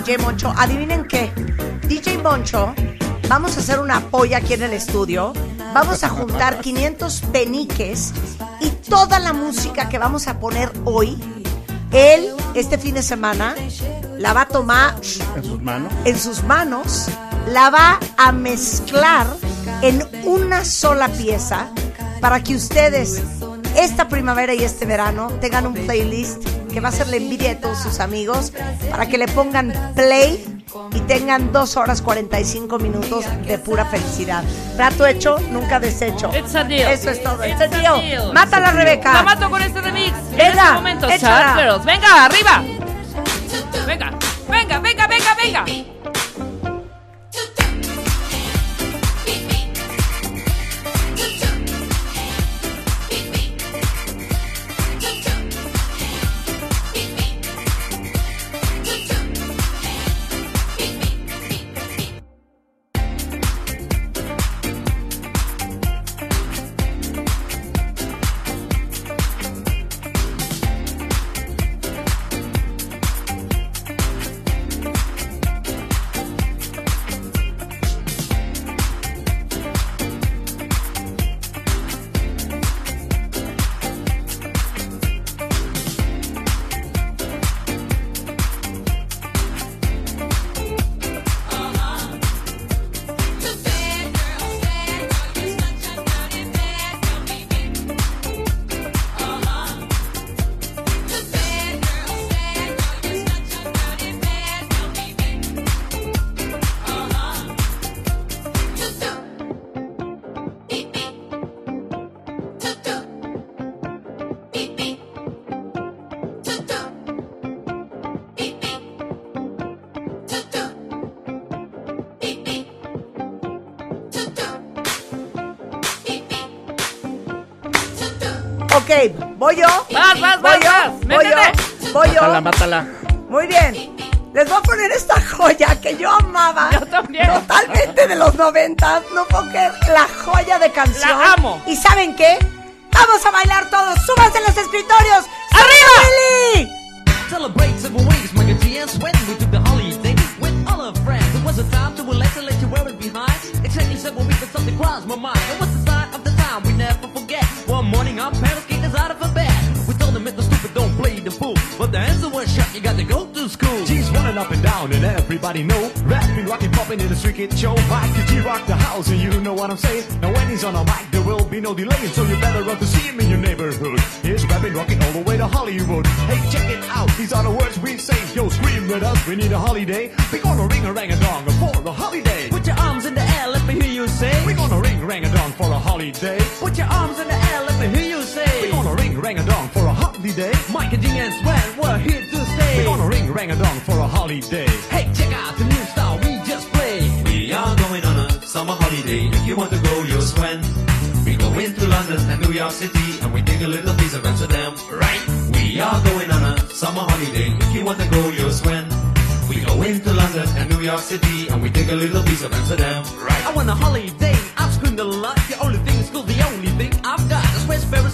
DJ Moncho. Adivinen qué. DJ Moncho, vamos a hacer una polla aquí en el estudio. Vamos a juntar 500 peniques y toda la música que vamos a poner hoy, él, este fin de semana, la va a tomar En sus manos. en sus manos, la va a mezclar en una sola pieza para que ustedes esta primavera y este verano tengan un playlist que va a ser la envidia de todos sus amigos para que le pongan play y tengan 2 horas 45 minutos de pura felicidad. Trato hecho, nunca deshecho. It's a deal. Eso es todo. It's It's a a deal. deal. Mátala, Rebeca. La mato con este remix. En Venga, este momento. Venga, arriba. Venga, venga, venga, venga, venga. Ok, voy yo. Vas, vas, voy vas, yo. vas. Voy yo. Voy yo. Mátala, mátala. Muy bien. Les voy a poner esta joya que yo amaba. Yo también. Totalmente de los noventas. No puedo creer la joya de canción. La amo. ¿Y saben qué? Vamos a bailar todos. Súbanse en los escritorios. ¡Arriba! Celebrate several ways, my GS when we took the holiday with all our friends. It was a time to relax and let you wear it behind. Exactly several weeks and something crossed my mind. It was the sign of the time we never morning our parents kicked us out of a bed. We told them Mr. Stupid don't play the fool. But the answer was shut, you got to go to school. G's running up and down and everybody know Rapping, rocking, popping in the street kid show Mike G rock the house and you know what I'm saying Now when he's on a mic there will be no delay So you better run to see him in your neighborhood He's rapping, rocking all the way to Hollywood Hey check it out, these are the words we say Yo scream with us, we need a holiday We're gonna ring a rang a dong for a holiday Put your arms in the air, let me hear you say. We're gonna ring rang a dong for a holiday Put your arms in the for a holiday Mike and G and Sven, we're here to stay. We're gonna ring rang a dong for a holiday Hey, check out the new style we just played. We are going on a summer holiday. If you want to go, you'll swim. We go into London and New York City, and we take a little piece of Amsterdam, right? We are going on a summer holiday. If you want to go, you'll swim. We go into London and New York City, and we take a little piece of Amsterdam, right? I want a holiday, I've screamed a lot. The only thing is school, the only thing I've got. That's where Sparrows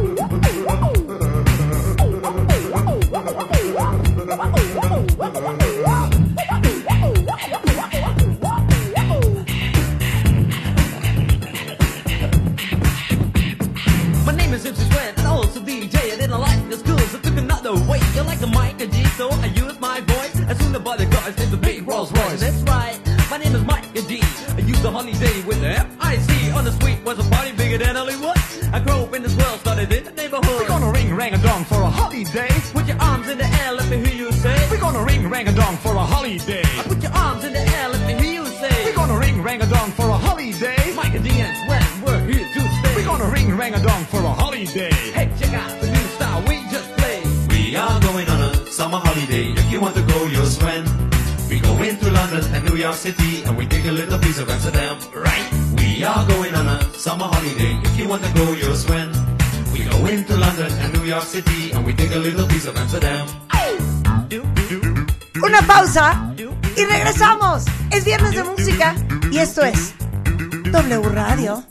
You like the mic and G, so I use my voice. As soon as the guys did the big Rolls Royce. That's right, my name is Mike and G. I used the holiday with the F-I-C. On the street was a party bigger than Hollywood. I grew up in this world, started in the neighborhood. We're gonna ring rang a dong for a holiday. Put your arms in the air, let me hear you say. We're gonna ring rang a dong for a holiday. Want to go, you'll swim. We go into London and New York City, and we take a little piece of Amsterdam. Right? We are going on a summer holiday. If you want to go, you'll swim. We go into London and New York City, and we take a little piece of Amsterdam. Una pausa y regresamos. Es viernes de música y esto es W Radio.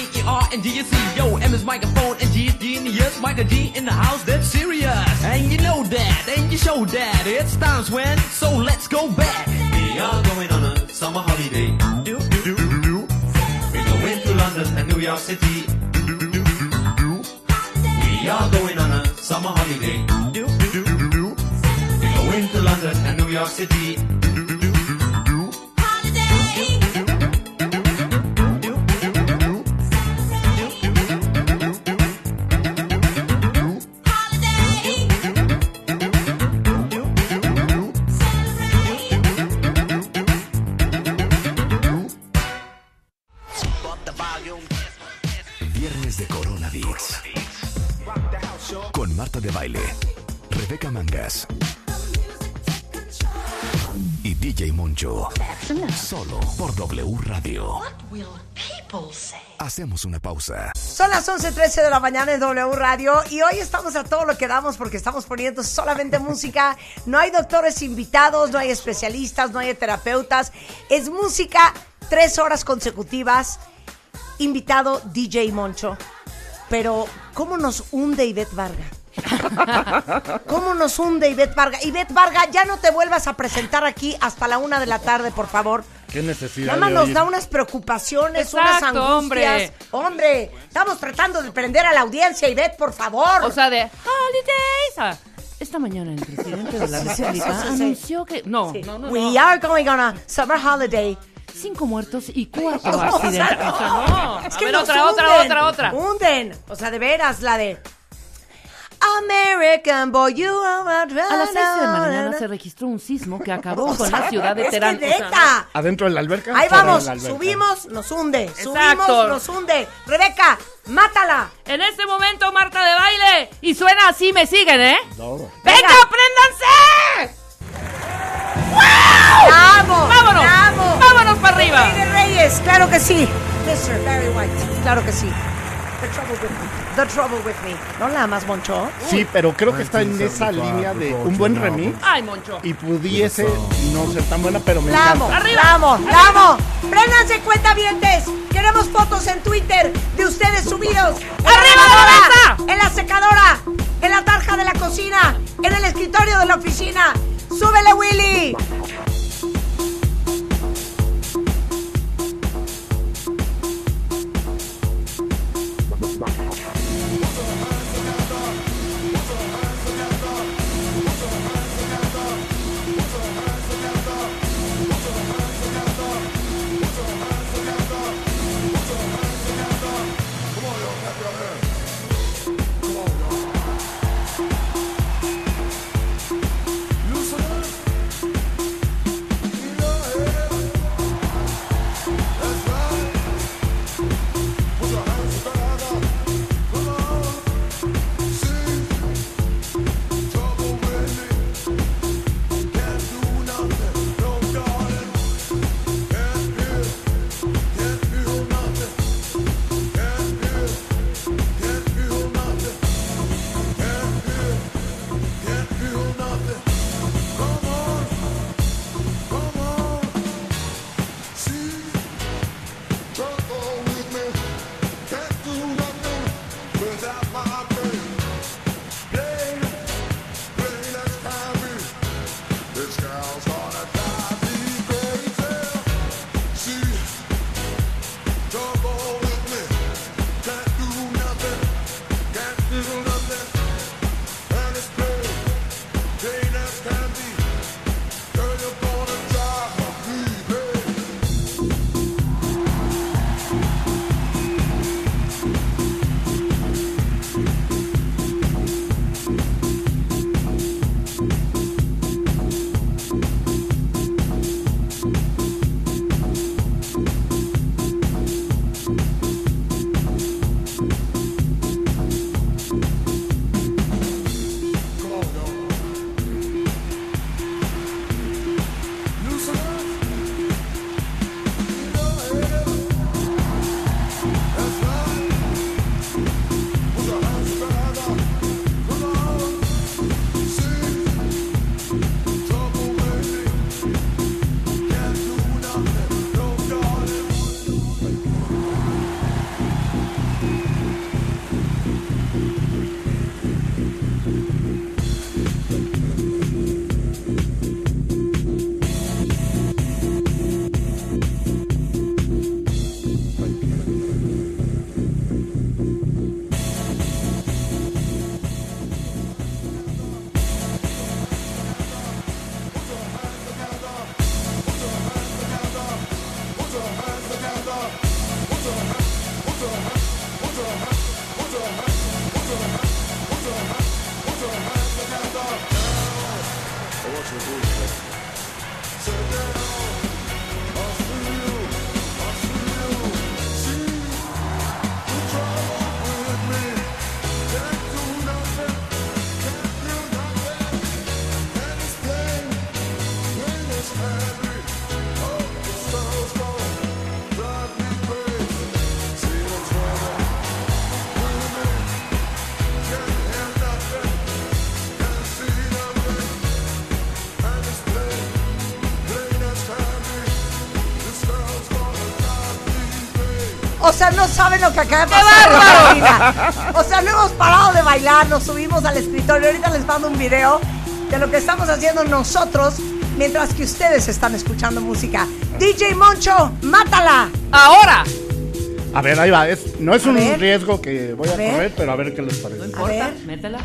E and D C. Yo, M is microphone and G is genius. Michael D in the house, that's serious. And you know that, and you show that. It's times when, so let's go back. We are going on a summer holiday. We're going to London and New York City. We are going on a summer holiday. We're going to London and New York City. Hacemos una pausa. Son las 11.13 de la mañana en W Radio y hoy estamos a todo lo que damos porque estamos poniendo solamente música. No hay doctores invitados, no hay especialistas, no hay terapeutas. Es música tres horas consecutivas. Invitado DJ Moncho. Pero, ¿cómo nos hunde Ivette Varga? ¿Cómo nos hunde Ivette Varga? Ivette Varga, ya no te vuelvas a presentar aquí hasta la una de la tarde, por favor. Qué necesidad Nada más nos da unas preocupaciones, unas angustias. hombre. Hombre, estamos tratando de prender a la audiencia, Ivette, por favor. O sea, de holidays. Ah, Esta mañana el presidente de la República sí, sí, sí. anunció que... No, no, no. We are going on a summer holiday. Cinco muertos y cuatro O sea, accidentes. no. O sea, no. Es A que ver, nos otra, otra, hunden, otra, otra. Hunden. O sea, de veras, la de. American boy, you are a A las seis de la mañana se registró un sismo que acabó con sea, la ciudad de Terán. O sea. ¿Adentro de la alberca? Ahí Fuera de vamos, la alberca. subimos, nos hunde. Subimos, Exacto. nos hunde. Rebeca, mátala. En este momento, Marta de baile. Y suena así, me siguen, ¿eh? No. ¡Venga, préndanse! ¡Vamos! ¡Vámonos! ¡Vamos! ¡Vámonos para arriba! Rey de Reyes, claro que sí. Mr. Barry White, claro que sí. The Trouble With Me. The Trouble With Me. ¿No la amas, Moncho? Sí, pero creo que está en esa línea de un buen remix ¡Ay, Moncho! y pudiese no ser tan buena, pero me La amo, encanta. la amo, la amo. Préndanse cuenta vientes. Queremos fotos en Twitter de ustedes subidos. ¡Arriba la mesa! En la secadora, en la tarja de la cocina, en el escritorio de la oficina. ¡Súbele, Willy! No saben lo que acaba de pasar. Carolina. O sea, no hemos parado de bailar, nos subimos al escritorio. Ahorita les mando un video de lo que estamos haciendo nosotros mientras que ustedes están escuchando música. DJ Moncho, mátala. Ahora. A ver, ahí va. Es, no es A un ver. riesgo que voy a, A ver. correr, pero a ver qué les parece. No importa, ver. métela.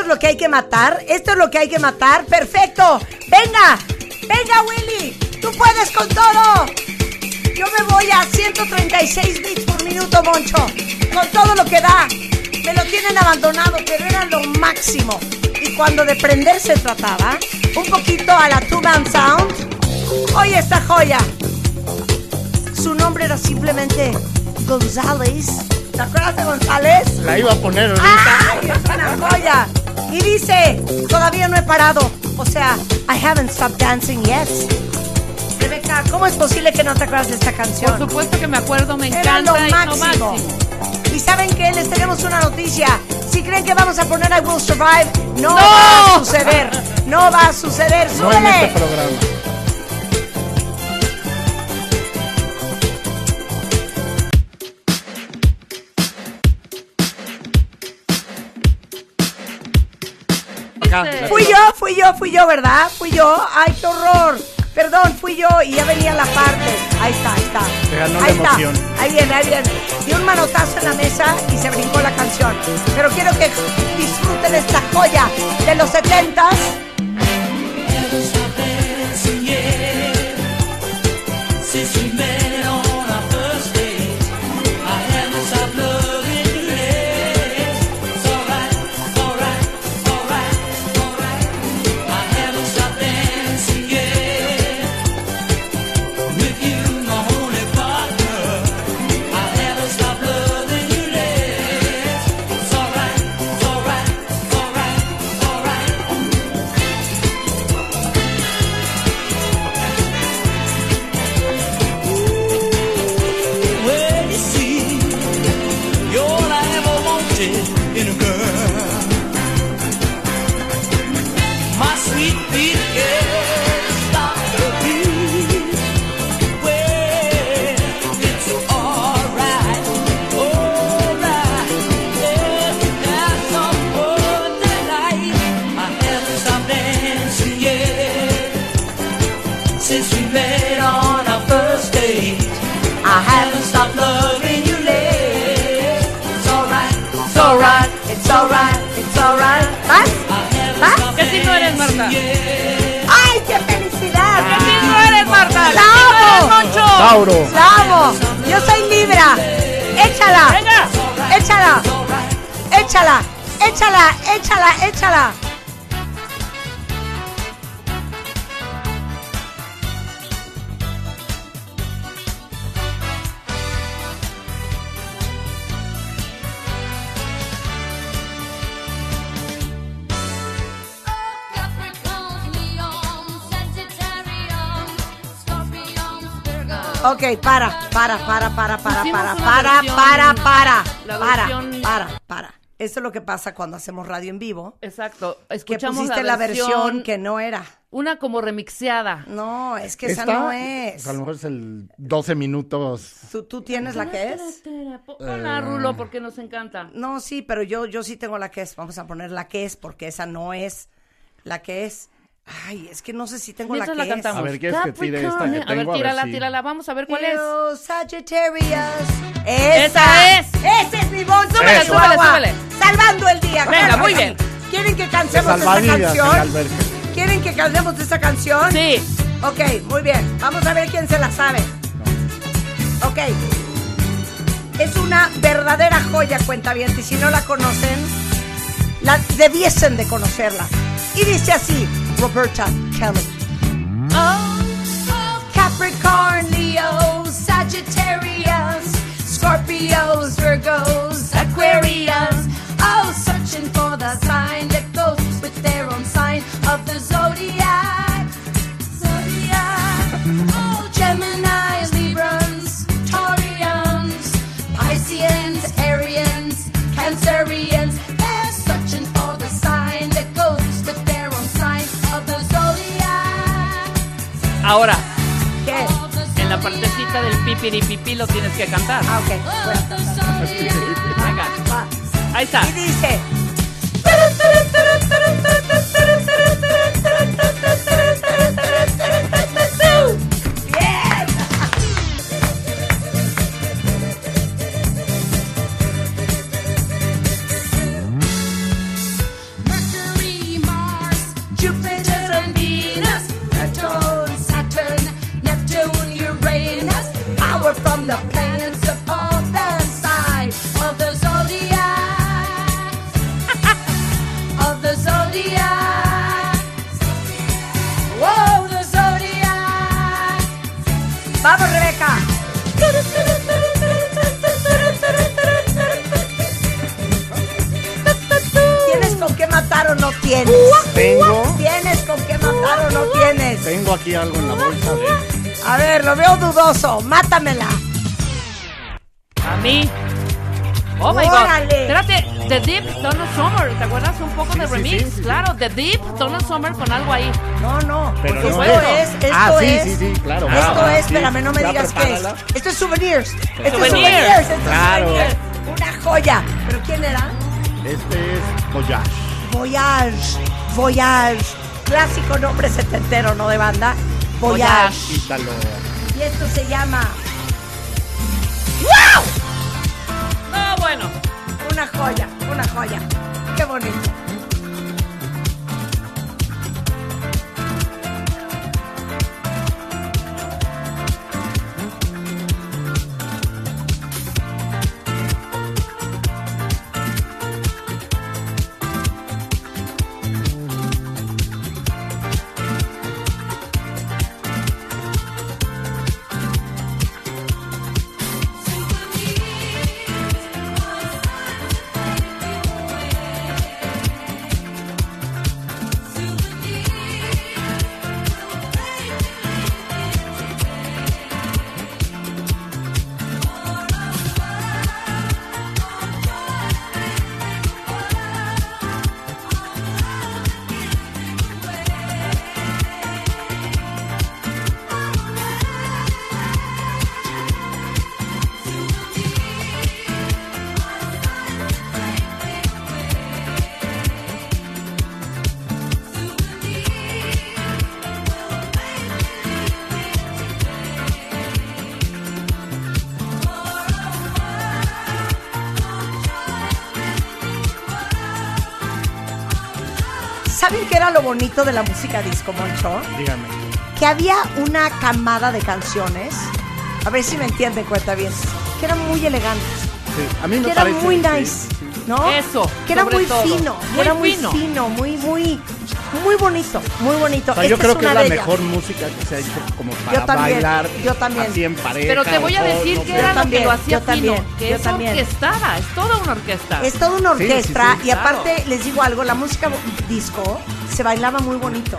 Esto es lo que hay que matar. Esto es lo que hay que matar. Perfecto. Venga, venga Willy. Tú puedes con todo. Yo me voy a 136 bits por minuto, Moncho. Con todo lo que da. Me lo tienen abandonado, pero era lo máximo. Y cuando de prender se trataba, un poquito a la Two Man Sound. Oye esta joya. Su nombre era simplemente González. ¿Te acuerdas de González? La iba a poner ahorita. ¡Ay, es una joya! Y dice, todavía no he parado. O sea, I haven't stopped dancing yet. Rebeca, ¿cómo es posible que no te acuerdas de esta canción? Por supuesto que me acuerdo, me Era encanta. lo es máximo. Y saben que les tenemos una noticia. Si creen que vamos a poner I Will Survive, no, ¡No! va a suceder. No va a suceder. No en este programa. Fui yo, fui yo, ¿verdad? Fui yo. ¡Ay, qué horror! Perdón, fui yo y ya venía la parte. Ahí está, ahí está. Te ganó la ahí está. emoción. Ahí viene, ahí viene. Dio un manotazo en la mesa y se brincó la canción. Pero quiero que disfruten los setentas. We met on para, para, para, para, para, para, la para, versión- para, para. Esto es lo que pasa cuando hacemos radio en vivo. Exacto. Que Escuchamos pusiste la versión que no era. Una como remixeada. No, es que esa Esta, no es. A lo mejor es el 12 minutos. ¿Tú, tú tienes la que es? Hola, Eh. Rulo, porque nos encanta. No, sí, pero yo, yo sí tengo la que es. Vamos a poner la que es, porque esa no es la que es. Ay, es que no sé si tengo la que la cantamos. A ver, ¿quieres que tire esta que Capricorn. A ver, tengo? A ver tírala, si- tírala. Vamos a ver cuál es. Sagittarius. Esa es. Esa es mi voz. Súbele, súbele, súbele. Salvando el día. Venga, claro muy bien. sí. ¿Quieren que De cancemos esta canción? ¿Quieren que cantemos esta canción? Sí. Ok, muy bien. Vamos a ver quién se la sabe. Ok. Es una verdadera joya, cuenta bien. Y si no la conocen, la debiesen de conocerla. Y dice así, Roberta Kelly. Oh, Capricorn, Leo, Sagittarius, Scorpios, Ahora, ¿Qué? en la partecita del pipiripipí lo tienes que cantar. Ah, ok. Bueno. Venga. Va. Ahí está. Y dice. Tienes? Tengo, ¿Tienes con qué matar o no tienes? tengo aquí algo en la bolsa de. A ver, lo veo dudoso. Mátamela. A mí. Oh my Órale. god. Espérate, The Deep, Donald Summer. ¿Te acuerdas un poco de sí, remix? sí, sí. Claro, The Deep, Donald Summer con algo ahí. No, no. Pero porque no esto es. es, esto Ah, sí, es. sí, sí, claro. Esto Ah, es, sí. espérame, no me Ya digas qué es. prepárala. Esto es souvenirs. Esto es Souvenirs. souvenirs. Esto es Claro. souvenirs. Una joya. ¿Pero quién era? Este es Voyage. Voyage. Voyage. Clásico nombre setentero, ¿no? De banda. Voyage. Y esto se llama No, bueno. una joya, una joya. Qué bonito. ¿Saben qué era lo bonito de la música disco, Moncho? Dígame. Que había una camada de canciones, a ver si me entienden, cuenta bien, que eran muy elegantes, Sí, a mí me que eran parece muy sí, nice, ¿no? Eso, Que era muy todo. fino, Muy era muy fino, muy, muy, muy bonito, muy bonito. O sea, yo creo que es una la ellas. mejor música que se ha hecho como para Yo también, bailar. yo también. Así en pareja. Pero te voy a decir que era lo también, que lo hacía yo también, fino, que yo es también. orquestada, es toda una orquesta. Es toda una Sí, sí, orquesta sí. y aparte les digo algo, la música disco se bailaba muy bonito.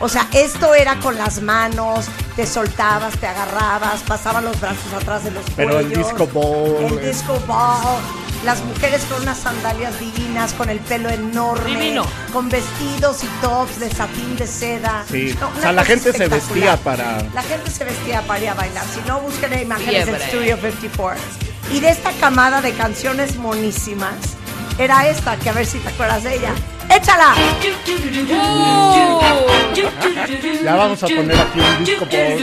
O sea, esto era con las manos, te soltabas, te agarrabas, pasaban los brazos atrás de los Pero el cuellos. disco ball. El disco ball. Las mujeres con unas sandalias divinas, con el pelo enorme, Divino. con vestidos y tops de satín de seda. Sí, No, o sea, la gente se vestía para... La gente se vestía para ir a bailar. Si no, busquen imágenes del. Studio 54. Y de esta camada de canciones monísimas, era esta, que a ver si te acuerdas de ella. ¡Échala! Ya vamos a poner aquí un disco ball.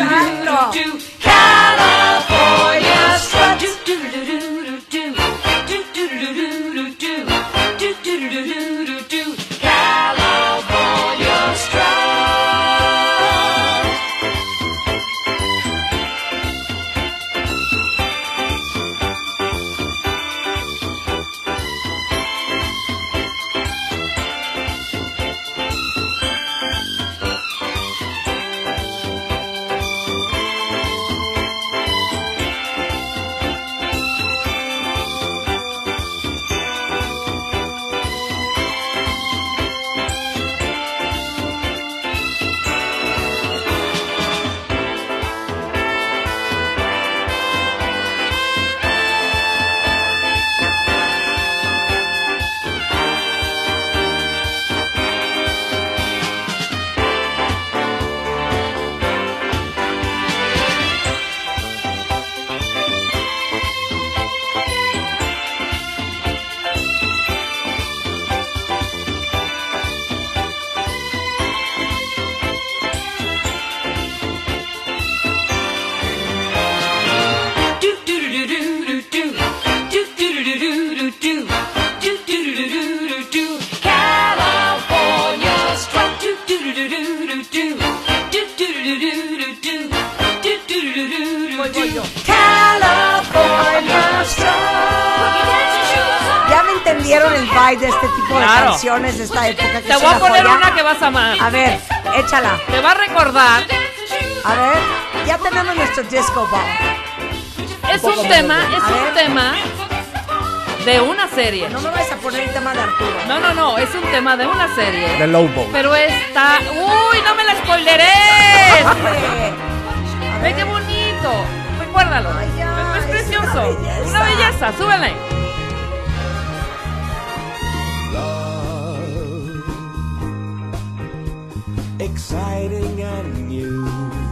De esta época. que Te es voy a poner joya. una que vas a amar. A ver, échala. Te va a recordar. A ver, ya tenemos nuestro disco ball. Es un tema, es A un ver. tema de una serie. No me vas a poner el tema de Arturo. No, no, no, es un tema de una serie. De Lobo. Pero está. ¡Uy! ¡No me la spoileré! ¡Ve qué bonito! Recuérdalo. Ay, ya, es, es precioso. una belleza. Una belleza. Súbele.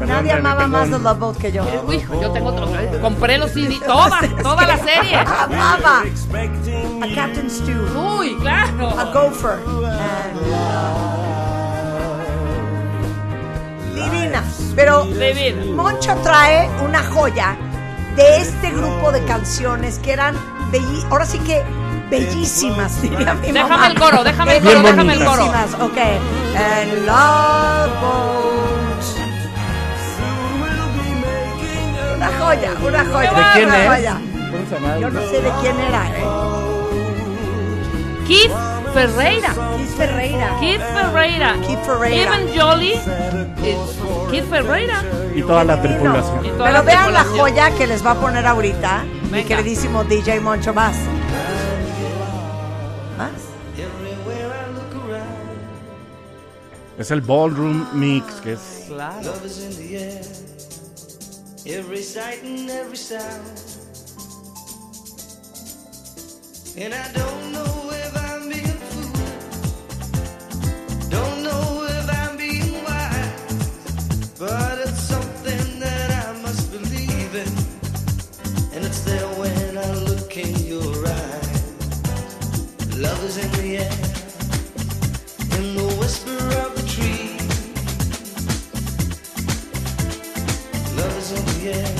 Nadie amaba más The. Love Boat que yo. Uy, yo tengo otro. Compré los CD. Toda, toda la serie. Amaba a Captain Stew, Uy, claro. a Gopher. and Divina. Pero Divina. Moncho trae una joya de este grupo de canciones que eran belli ahora sí que bellísimas, diría mi Déjame el coro, déjame el coro, déjame el coro. Bellísimas, ok. And Love Boat. Una joya, una joya. ¿De quién una es? Yo no sé de quién era, ¿eh? Keith Ferreira. Keith Ferreira. Keith Ferreira. Keith Ferreira. Even Jolly. Keith Ferreira. Y toda la tripulación. Toda Pero la vean la joya que les va a poner ahorita mi queridísimo DJ Moncho Más. ¿Más? Es el Ballroom Mix, que es... Claro. Love is in the air. Every sight and every sound. And I don't know if I'm being foolish. Don't know if I'm being wise. But it's something that I must believe in. And it's there when I look in your eyes. Love is in the air. Love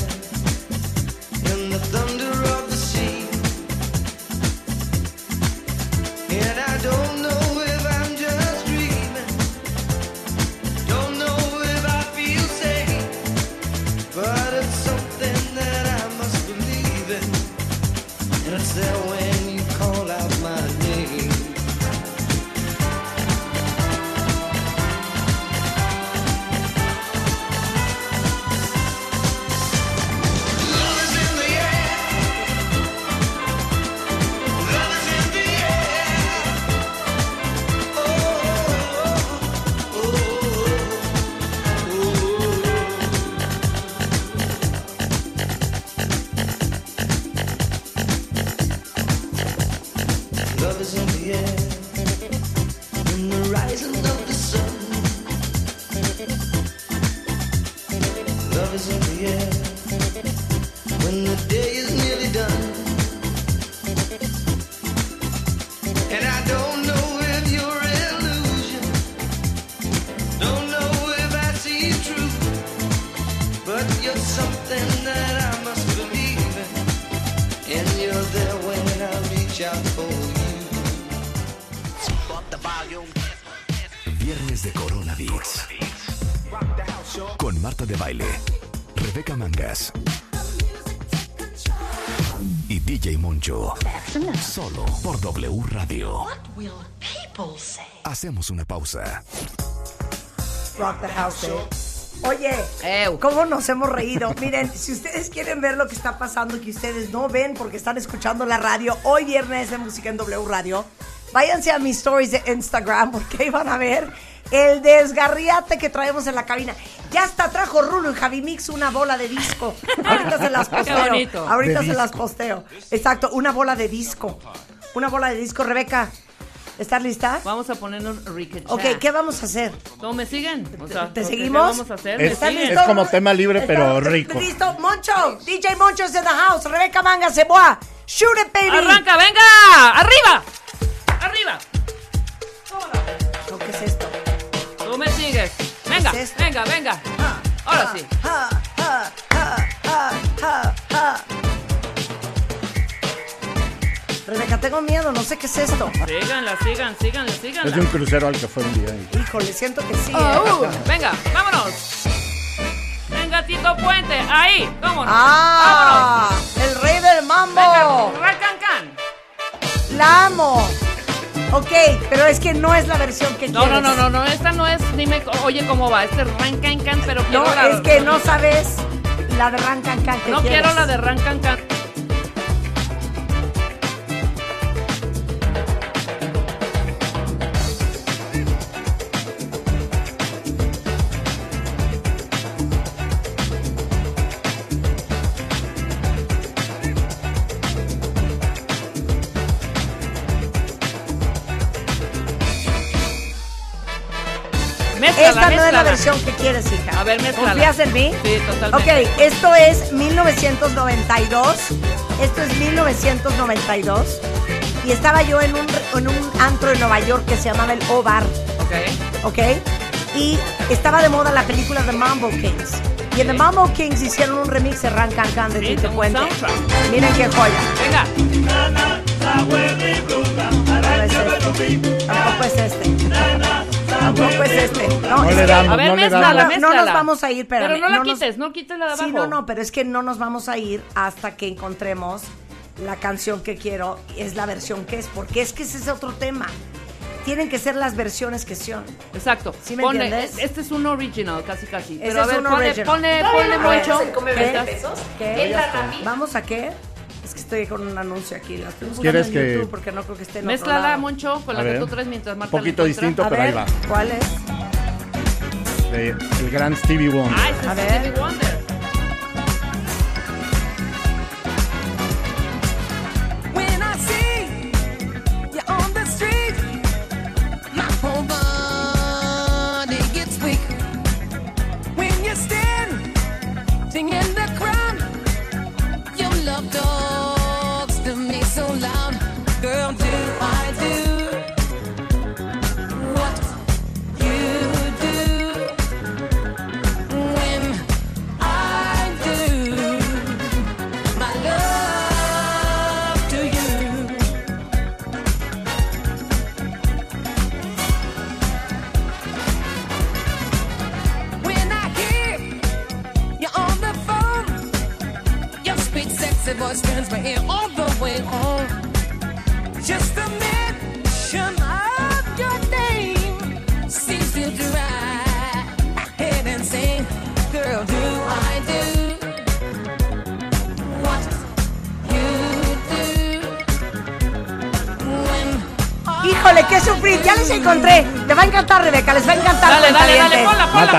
Hacemos una pausa. Rock the House, eh. Oye, ¿cómo nos hemos reído? Miren, si ustedes quieren ver lo que está pasando que ustedes no ven porque están escuchando la radio, hoy viernes de música en W Radio, váyanse a mis stories de Instagram porque ahí van a ver el desgarriate que traemos en la cabina. Ya hasta trajo Rulo y Javi Mix una bola de disco. Ahorita se las posteo. Ahorita De se las posteo. Exacto, una bola de disco. Una bola de disco. Rebeca, ¿estás lista? Vamos a poner un ricochet. Ok, ¿qué vamos a hacer? ¿Cómo me siguen? O sea, ¿Te ¿qué seguimos? vamos a hacer? Es, ¿Me ¿Estás siguen? es como tema libre, pero ¿Estás rico. ¿Listo? Moncho, DJ Moncho is in the house. Rebeca Manga se boa. Shoot it, baby. ¡Arranca, venga! ¡Arriba! ¡Arriba! No, ¿Qué es esto? Tú me sigues. Venga, ¿Qué es venga, venga. Ahora sí. Ja, Rebeca, tengo miedo, no sé qué es esto. Síganla, sigan, síganla, Es de síganla. un crucero al que fue un día. Híjole, siento que sí. Oh, ¿eh? venga, vámonos. Venga, Tito Puente, ahí, vámonos. ¡Ah! El rey del mambo. Venga, Can. La amo. Ok, pero es que no es la versión que No, quieres. no, no, no, no, esta no es, dime, oye, ¿cómo va? Este es Rancan Can, pero quiero No, la... es que no sabes la de Rancan Can que No quieres. quiero la de Rancan Can. Esta no es la versión que quieres, hija. A ver, mézclala. ¿Confías en mí? Sí, totalmente. Ok, esto es 1992. Esto es 1992. Y estaba yo en un, en un antro en Nueva York que se llamaba el O-Bar. Ok. ¿Ok? Y estaba de moda la película The Mambo Kings. Y en The Mambo Kings hicieron un remix de Ran Can Can de Sí, Tito Puente. Miren qué joya. Venga. Tampoco es este. Tampoco es este. No, No es le que- damos, A ver, no le no, no nos vamos a ir, espérame. Pero no la nos- quites, no quites la de abajo. Sí, no, no, pero es que no nos vamos a ir hasta que encontremos la canción que quiero. Es la versión que es, porque es que ese es otro tema. Tienen que ser las versiones que son. Exacto. ¿Sí me Ponle- entiendes? Este es un original, casi casi. Pero a es ver, un ponle, original. ponle, Todavía ponle no mucho. se come ¿Qué? 20 pesos. ¿Qué? Entra rápido. ¿Vamos a qué? Que estoy con un anuncio aquí. La estoy buscando ¿Quieres en que- YouTube porque no creo que esté en otro Mézclala, lado. Moncho, con la A que ver. tú traes mientras Marta Poquito la encuentra. distinto, pero ahí va. ¿cuál es? De el gran Stevie Wonder. Ah, ese A es ver. Stevie Wonder.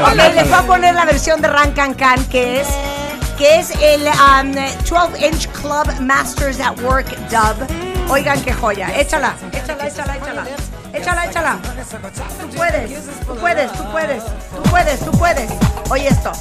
Ok, les voy a poner la versión de Ran Can Can, que es, que es el um, 12-inch Club Masters at Work dub. Oigan qué joya. Échala, échala, échala, échala. Échala, échala. Tú puedes, tú puedes, tú puedes, tú puedes, tú puedes. Oye esto.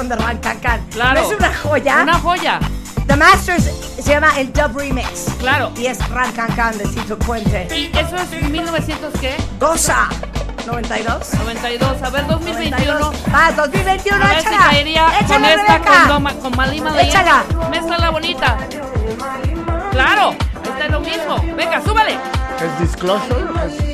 versión de Rancacan. Claro. ¿No es una joya? Una joya. The Masters se llama el Dub Remix. Claro. Y es Rancancán de Tito Puente. ¿Y eso es 1900 qué? ¡Goza! 92. 92, a ver 2021. Más 2021, échala. Si échala con esta con, doma, con Malima de Échala. Mezcla bonita. Claro, está es lo mismo. Venga, súbale. ¿Es Disclosure?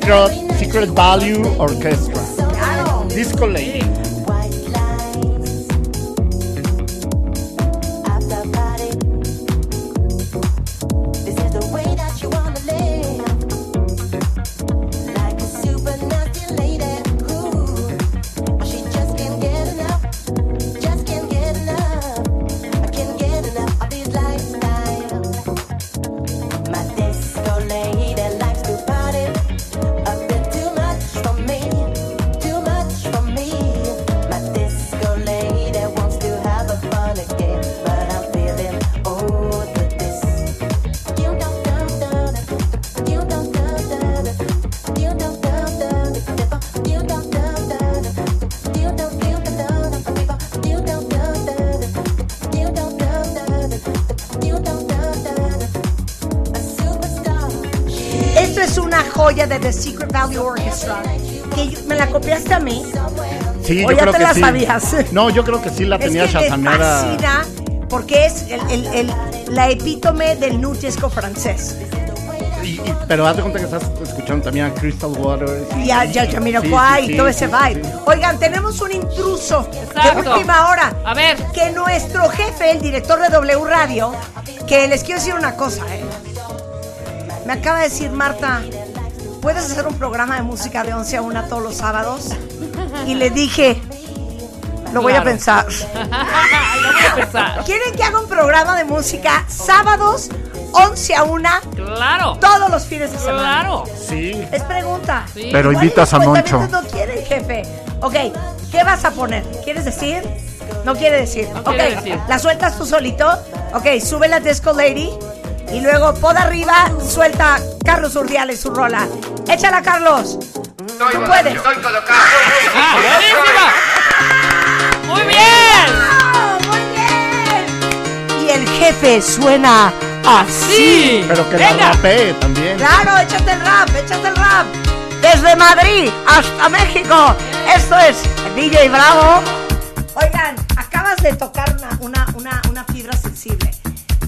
Secret, Secret Value Orchestra. Disco Lady. O ya te la sabías. No, yo creo que sí la tenía que porque es la epítome del nutesco francés. Y, pero hazte cuenta que estás escuchando también a Crystal Waters. Y, a Jamiroquai sí, sí, y todo ese vibe. Oigan, tenemos un intruso Exacto. de última hora. A ver. Que nuestro jefe, el director de W Radio, que les quiero decir una cosa, ¿eh? Me acaba de decir Marta, ¿puedes hacer un programa de música de 11 a 1 todos los sábados? Y le dije, lo voy a Claro. pensar. Lo voy a pensar. ¿Quieren que haga un programa de música sábados 11 a 1 Claro. todos los fines de semana? Claro. Sí. Es pregunta. Sí. Pero invitas a Moncho. no quieren, jefe. Ok, ¿qué vas a poner? ¿Quieres decir? No quiere decir. No ok, quiere decir. ¿la sueltas tú solito? Ok, sube la Disco Lady. Y luego, pod arriba, suelta Carlos Urdiales su rola. Échala, Carlos. Tú puedes. ¡Ah, buenísima! ¡Muy bien! ¡Ah, muy bien! Y el jefe suena así. Sí. Pero que la Venga. rapee también. Claro, échate el rap, échate el rap. Desde Madrid hasta México. Esto es DJ Bravo. Oigan, acabas de tocar una, una, una, una fibra sensible.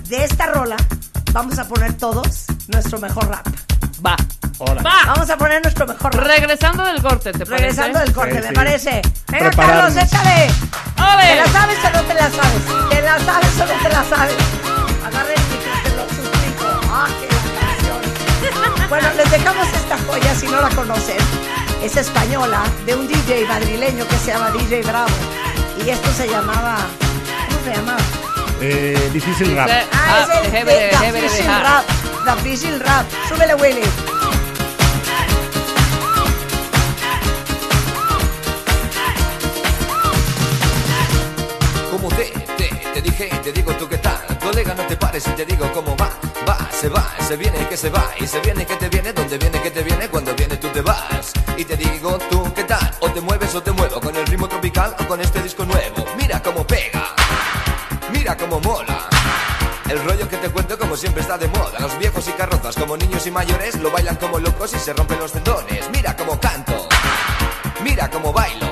De esta rola vamos a poner todos nuestro mejor rap. Va. Ahora. Va. Vamos a poner nuestro mejor. Regresando del corte, ¿te parece? Regresando del corte, Sí, me sí. parece. Venga, Prepararnos. Carlos, échale. ¿Te ¡Ole! la sabes o no te la sabes? ¿Te la sabes o no te la sabes? Agarre el micro, te lo suplico. ¡Ah, qué la canción! Bueno, les dejamos esta joya si no la conocen. Es española, de un DJ madrileño que se llama DJ Bravo. Y esto se llamaba... ¿Cómo se llamaba? Eh, difícil rap. Dice- Ah, Ah, es el jefe de de- The jefe de Fishing dejar. Rap. The Fishing Rap. Súbele, Willy. Te, te, dije, te digo tú qué tal. Colega, no te pares y te digo cómo va Va, se va, se viene que se va Y se viene que te viene, donde viene que te viene Cuando viene tú te vas. Y te digo tú qué tal O te mueves o te muevo Con el ritmo tropical o con este disco nuevo. Mira cómo pega Mira cómo mola. El rollo que te cuento como siempre está de moda. Los viejos y carrozas como niños y mayores Lo bailan como locos y se rompen los tendones. Mira cómo canto Mira cómo bailo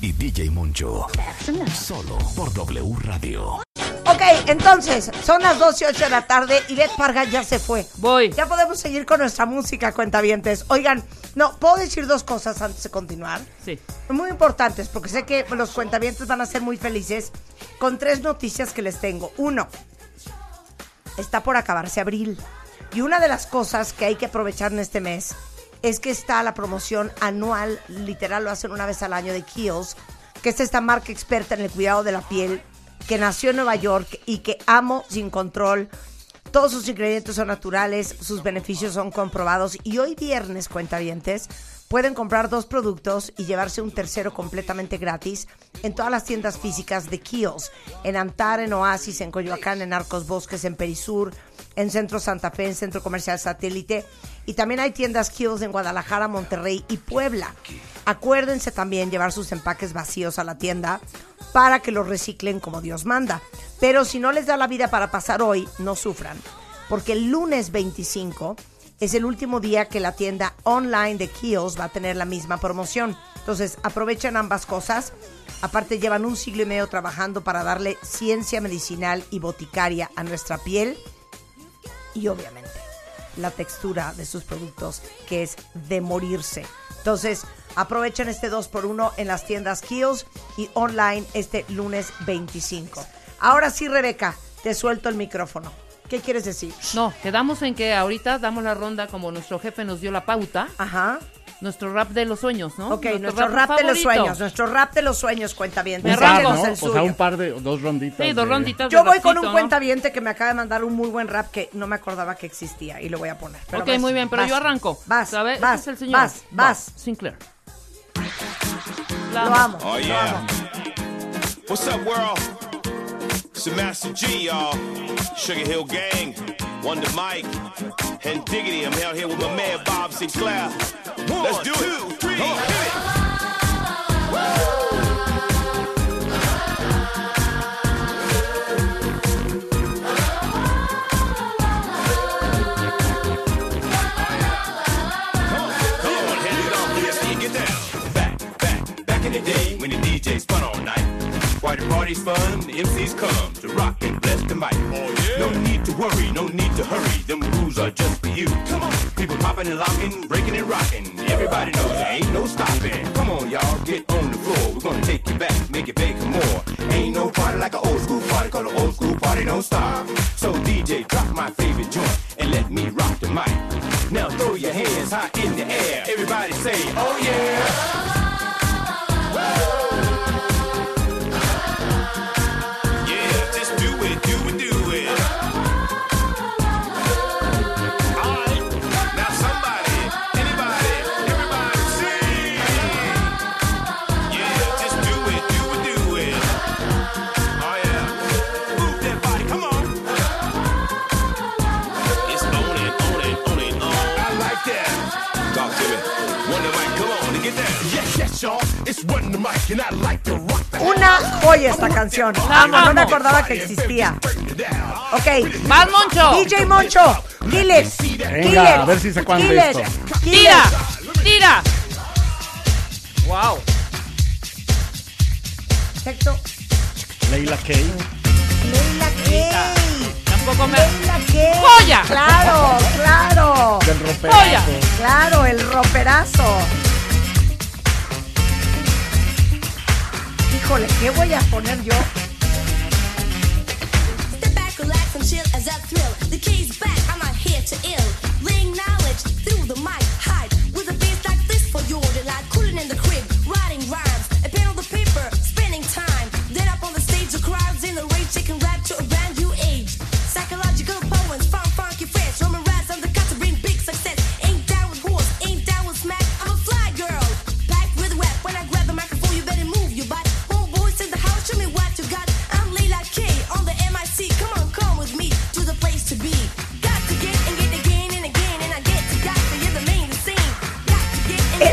Y DJ Moncho. Solo por W Radio. Ok, entonces, son las 12 y 8 de la tarde y Beth Parga ya se fue. Voy. Ya podemos seguir con nuestra música, cuentavientes. Oigan, no, ¿puedo decir dos cosas antes de continuar? Sí. Muy importantes, porque sé que los cuentavientes van a ser muy felices con tres noticias que les tengo. Uno, está por acabarse abril. Y una de las cosas que hay que aprovechar en este mes es que está la promoción anual, literal lo hacen una vez al año de Kiehl's, que es esta marca experta en el cuidado de la piel, que nació en Nueva York y que amo sin control. Todos sus ingredientes son naturales, sus beneficios son comprobados y hoy viernes, cuentavientes, pueden comprar dos productos y llevarse un tercero completamente gratis en todas las tiendas físicas de Kiehl's, en Antar, en Oasis, en Coyoacán, en Arcos Bosques, en Perisur, en Centro Santa Fe, en Centro Comercial Satélite y también hay tiendas Kiehl's en Guadalajara, Monterrey y Puebla. Acuérdense también llevar sus empaques vacíos a la tienda para que los reciclen como Dios manda. Pero si no les da la vida para pasar hoy, no sufran, porque el lunes 25 es el último día que la tienda online de Kiehl's va a tener la misma promoción. Entonces, aprovechen ambas cosas. Aparte, llevan un siglo y medio trabajando para darle ciencia medicinal y boticaria a nuestra piel y obviamente la textura de sus productos que es de morirse. Entonces, aprovechen este 2x1 en las tiendas Kiehl's y online este lunes 25. Ahora sí, Rebeca, te suelto el micrófono. ¿Qué quieres decir? No, quedamos en que ahorita damos la ronda como nuestro jefe nos dio la pauta. Ajá. Nuestro rap de los sueños, ¿no? Ok, nuestro rap, de los sueños, nuestro rap de los sueños, cuenta bien. Un par, ¿no? O sea, un par de, dos ronditas. Sí, dos de- ronditas. Yo voy con un ¿no? cuentaviente que me acaba de mandar un muy buen rap que no me acordaba que existía y lo voy a poner. Pero ok, vas, muy bien, pero vas, yo arranco. Vas, vas, Este es el señor vas, vas. Sinclair. Lo amo, Oh, lo yeah. amo. What's up, world? It's the Master G, y'all. Sugar Hill Gang, Wonder Mike, and Diggity. I'm out here with my man Bob Sinclair. Let's do it. Come on, hit it. Come on, hand it on, let's see you get down. Back, back, back in the day when the DJ spun all night. Why the party's fun, the MCs come to rock and bless the mic. No need to worry, no need to hurry. Them rules are just for you. Come on, people popping and locking, breaking and rocking. Everybody knows there ain't no stopping. Come on, y'all, get on the floor. We're gonna take you back, make it big more. Ain't no party like an old school party, call an old school party don't stop. So DJ, drop my favorite joint and let me rock the mic. Now throw your hands high in the air. Everybody say, oh yeah. Una joya esta canción. La No me acordaba que existía. Ok. ¡Vas, Moncho! DJ Moncho, diles. Venga, a ver si se cuándo diles, esto. ¡Tira! ¡Tira! ¡Wow! Perfecto. Leila K. Leila Kay. Tampoco me... Leila Kay. ¡Joya! Claro, claro. Del roperazo. ¡Joya! Claro, el roperazo. Híjole, ¿qué voy a poner yo? Step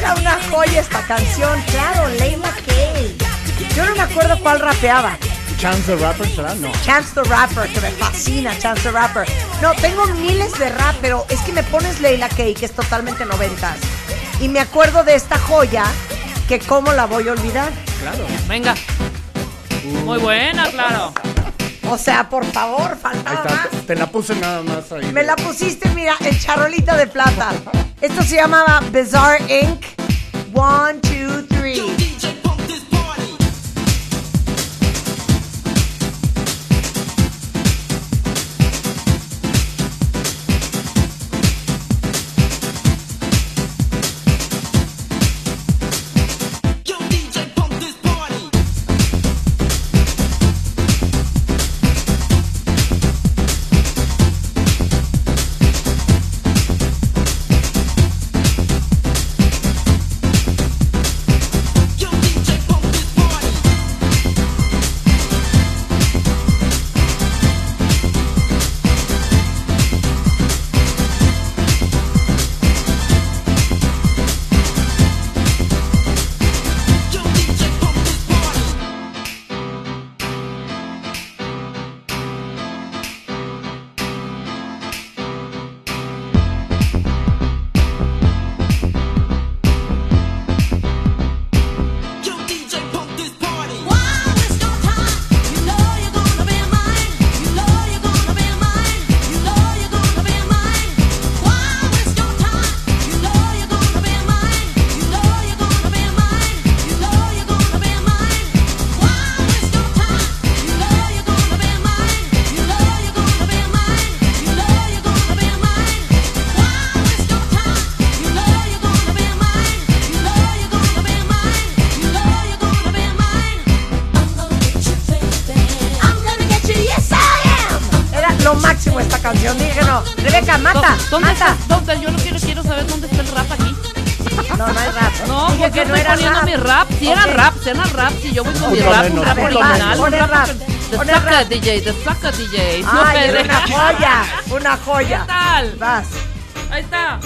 Era una joya esta canción, claro, Leila Kay. Yo no me acuerdo cuál rapeaba. Chance the Rapper será, no. Chance the Rapper, que me fascina, Chance the Rapper. No, tengo miles de rap, pero es que me pones Leila Kay, que es totalmente noventas. Y me acuerdo de esta joya, que cómo la voy a olvidar. Claro. Venga. Muy buena, claro. O sea, por favor, Ahí faltaba está, más. te, te la puse nada más ahí. Me la pusiste, mira, en charolita de plata. Esto se llamaba Bizarre Inc. One, two, three. Mata, ¿Dónde mata. está? ¿Dónde? Yo no quiero, quiero saber dónde está el rap aquí. No, no hay rap. No, Dije porque que no estoy era poniendo rap. mi rap. Si era rap, si era rap, si yo voy con mi rap, un rap original, un rap rap, de pon el saca rap. DJ, de saca DJ. No Ay, era una joya, una joya. ¿Qué tal? Vas. Ahí está.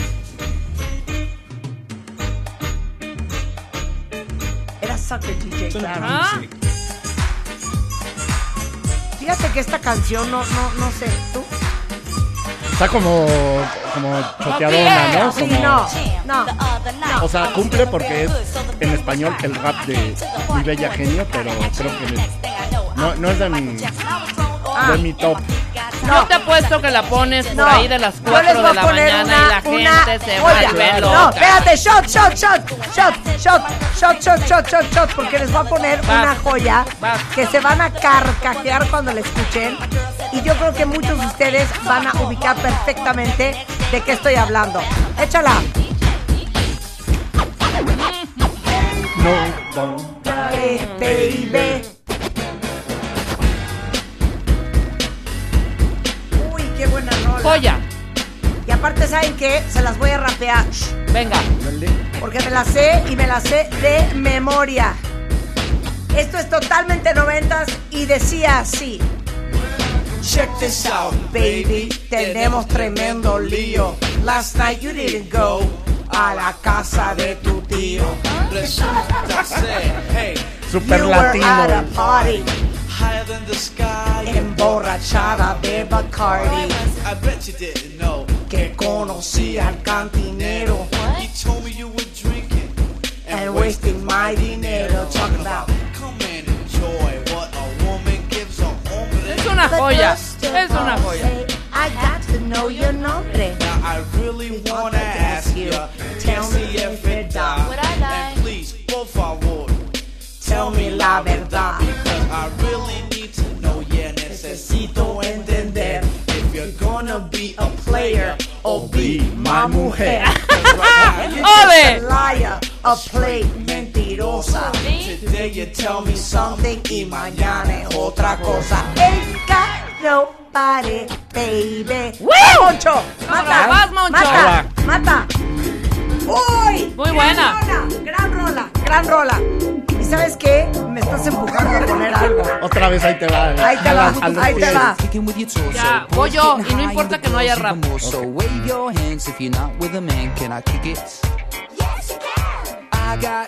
Era Sucker DJ, claro. Ah, Fíjate que esta canción no, no, no sé, ¿tú? Está como, como choteadona, ¿no? Sí, Como- no, no, no. O sea, cumple porque es en español el rap de Mi Bella Genio, pero creo que no, no es de mi, Ah. de mi top. Yo te apuesto que la pones por No, ahí de las yo les 4 voy de a la poner mañana una- y la una gente se joya. vuelve No, loca. espérate, shot, shot, shot, shot, shot, shot, shot, shot, shot, shot, porque les voy a poner Vas. una joya Vas. que se van a carcajear cuando la escuchen. Y yo creo que muchos de ustedes van a ubicar perfectamente de qué estoy hablando. Échala. No, no. Baby. Uy, qué buena rola. Joya. Y aparte, ¿saben qué? Se las voy a rapear. Venga. Porque me la sé y me la sé de memoria. Esto es totalmente noventas y decía así. Check this out, baby. Tenemos tremendo lío. Last night you didn't go a la casa de tu tío. Resulta ser, hey, Super You were at a latino. party. higher than the sky. Emborrachada de Bacardi. I bet you didn't know. Que conocía al cantinero. You told me you were drinking. And wasting my dinero. Talking about una joya. Es una joya. I got to know your nombre. Now I really wanna ask you, Tell me if it does. Would I lie? And please, por favor, Tell me la verdad. because I really need to know. Yeah, necesito entender if you're gonna be a player or be My mujer. ¡Ole! A liar, a play mentirosa. Today you tell me something y mañana es otra cosa. Ain't got nobody, baby. ¡Woo! ¡Va, Moncho! ¡Mata! Vas, Moncho. ¡Mata! ¡Mata! ¡Uy! Muy buena. Gran rola, gran rola, gran rola. ¿Y sabes qué? Me estás empujando a poner algo. Otra vez ahí te va. Ahí te va, la- a los ahí te pies. va. Ya, voy yo y no importa que no haya rap. So wave your hands if you're not with a man. Can I kick it? Yes, you can. I got,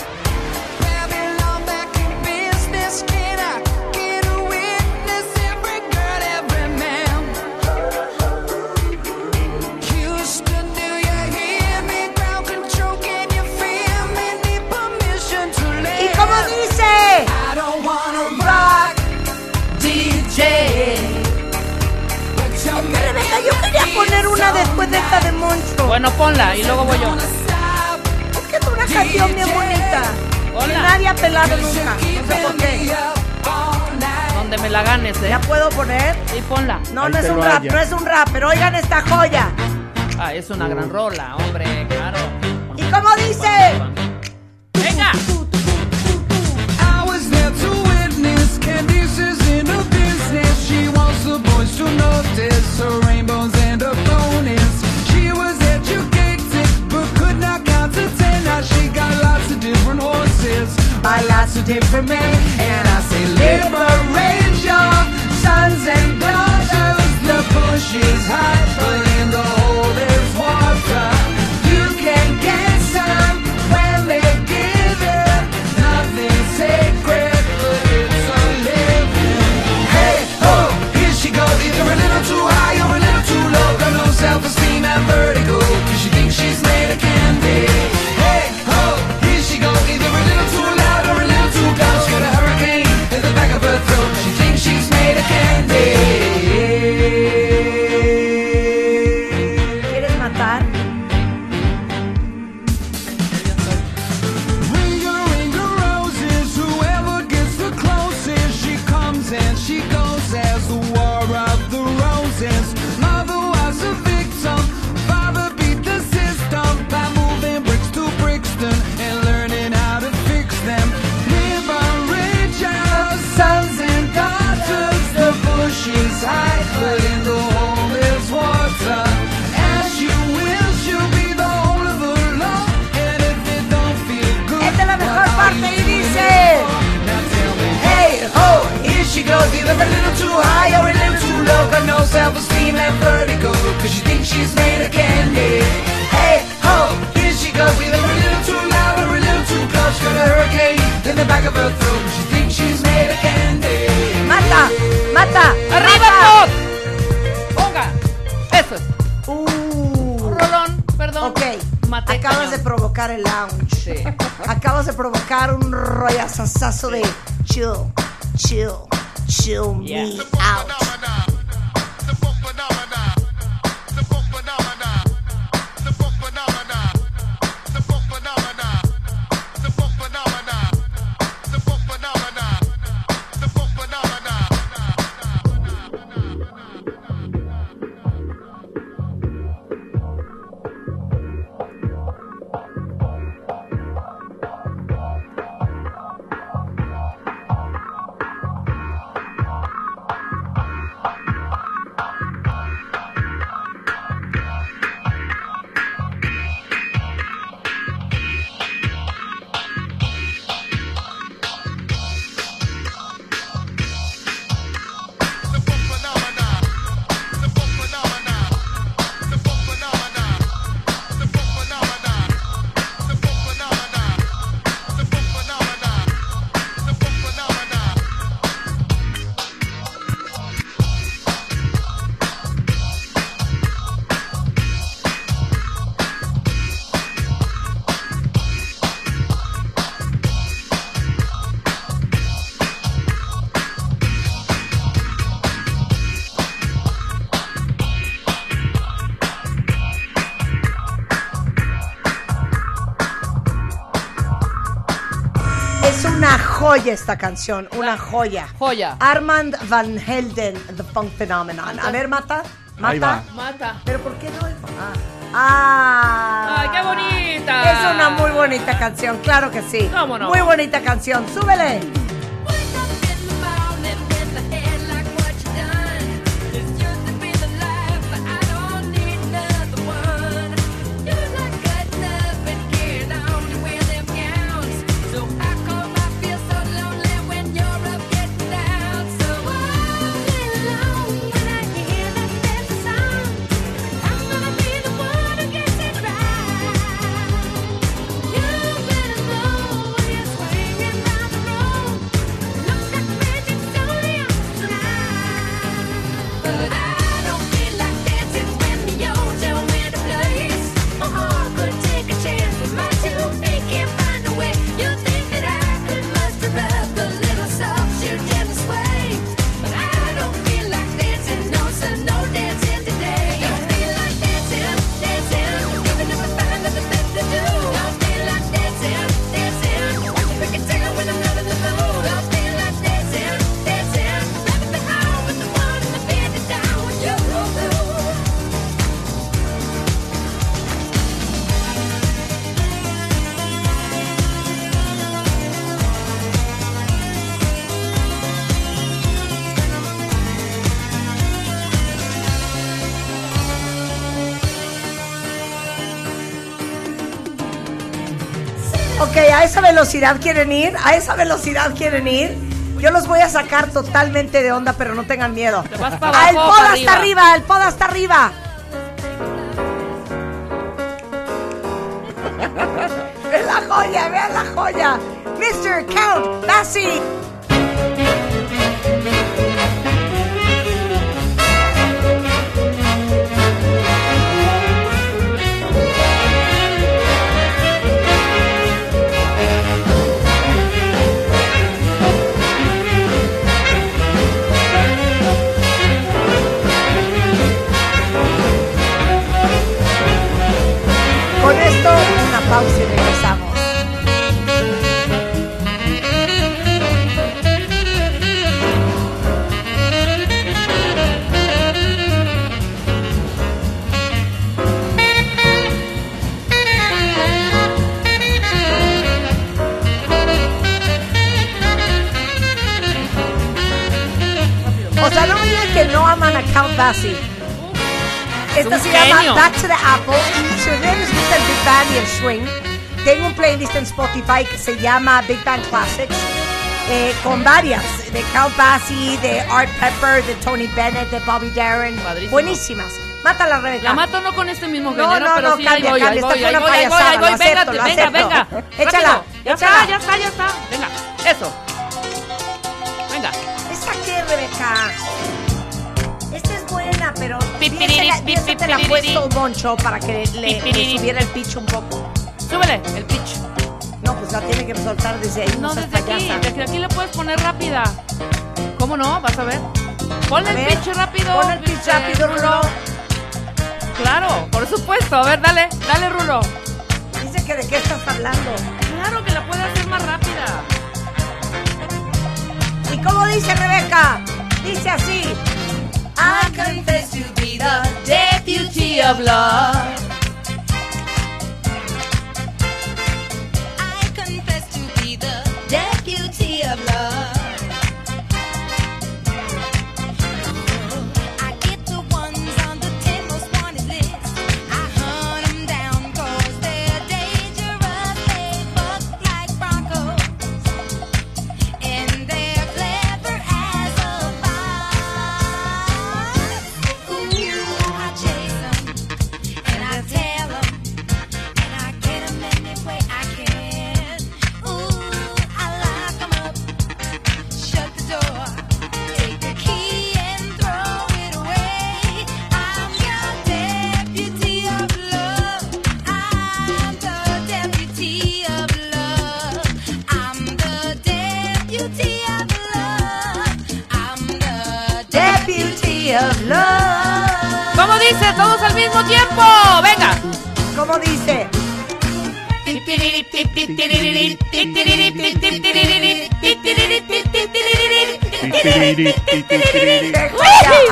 Después de esta de Moncho. Bueno, ponla y luego voy yo. Es que es una canción bien bonita. Que Hola. nadie ha pelado nunca. No sé por qué. Donde me la ganes, ¿eh? ¿Ya puedo poner? Sí, ponla. No, Ahí no es un rap, no es un rap, pero oigan esta joya. Ah, es una gran rola, hombre, claro. ¿Y cómo dice? ¡Venga! I was there to witness She wants the boys to notice her rainbows and her bonus. She was educated but could not count to ten. Now she got lots of different horses by lots of different men. And I say, liberate your sons and daughters. The bush is hot, provocar el lounge. Acabas de provocar un rollazazazo de chill, chill, chill me out. Joya esta canción, una joya. Joya. Armand Van Helden, The Funk Phenomenon. A ver, mata, Ahí mata. va. Mata. Pero ¿por qué no? Ah. Ah. ¡Ay, qué bonita! Es una muy bonita canción, claro que sí. ¿Cómo no? Muy bonita canción, súbele. A esa velocidad quieren ir, a esa velocidad quieren ir. Yo los voy a sacar totalmente de onda, pero no tengan miedo. vas pa' el abajo, pod hasta arriba. arriba, el pod hasta arriba. Ve la joya, vean la joya. Mr. Count Basie. Se llama Big Band Classics. eh, con varias, de Cal Bassi, de Art Pepper, de Tony Bennett, de Bobby Darin. Buenísimas. Mátala, Rebeca. La mato no con este mismo No, género, no, pero no, sí, cambia, voy, cambia, voy, esta ahí fue voy, una voy, payasada, voy, lo venga, acepto, lo venga, acepto. venga. Échala. Ya échala. está, ya está, ya está. Venga, eso. Venga. ¿Esta qué, Rebeca? Esta es buena, pero Pipiriri, piénsela- piénsatela pipiriri. puesto Moncho para que le, le subiera el pitch un poco. Súbele, la tiene que soltar desde ahí. No, desde aquí, desde aquí le puedes poner rápida. ¿Cómo no? Vas a ver. Ponle A el ver, pitch rápido. pon el pitch rápido, Rulo. Claro, por supuesto. A ver, dale, dale, Rulo. Dice que de qué estás hablando. Claro que la puede hacer más rápida. ¿Y cómo dice Rebeca? Dice así. I confess to be the deputy of love.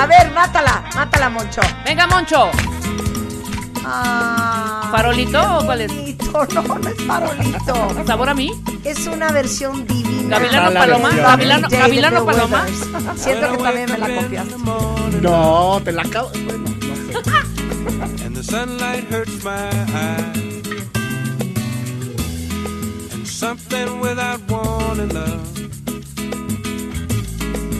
A ver, mátala, mátala, Moncho. Venga, Moncho. Ah, ¿Farolito o cuál es? farolito, no, no es farolito. ¿Sabor a mí? Es una versión divina. ¿Gavilano la Paloma? ¿Gavilano, Gavilano Paloma? Siento que también me la copiaste. No, te la acabo. Bueno, no sé. and the sunlight hurts my eyes. And something without wanting love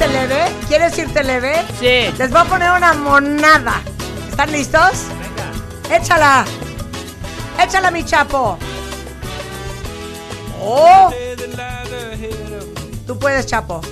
¿quieres irte leve? ¿Quieres irte leve? Sí. Les voy a poner una monada. ¿Están listos? Venga. Échala. Échala, mi chapo. Oh. Tú puedes, chapo.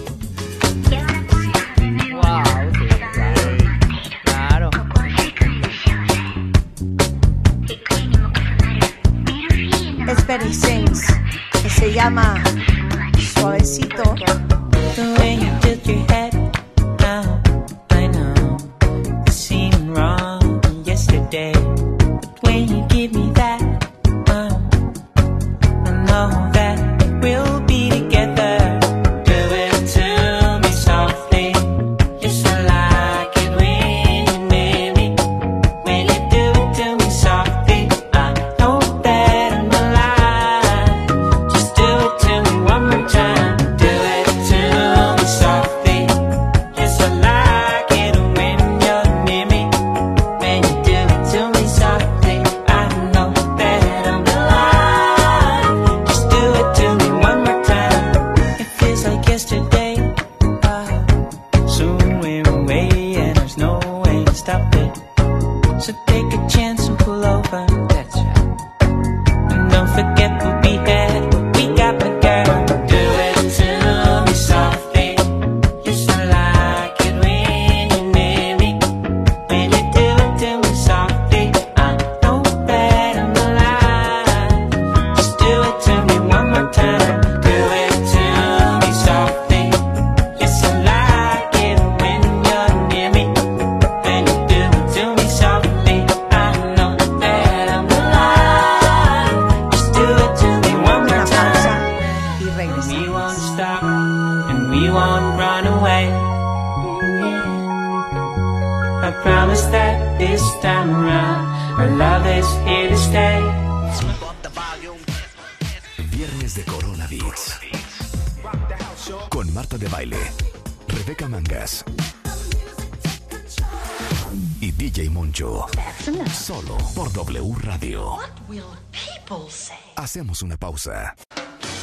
Hacemos una pausa.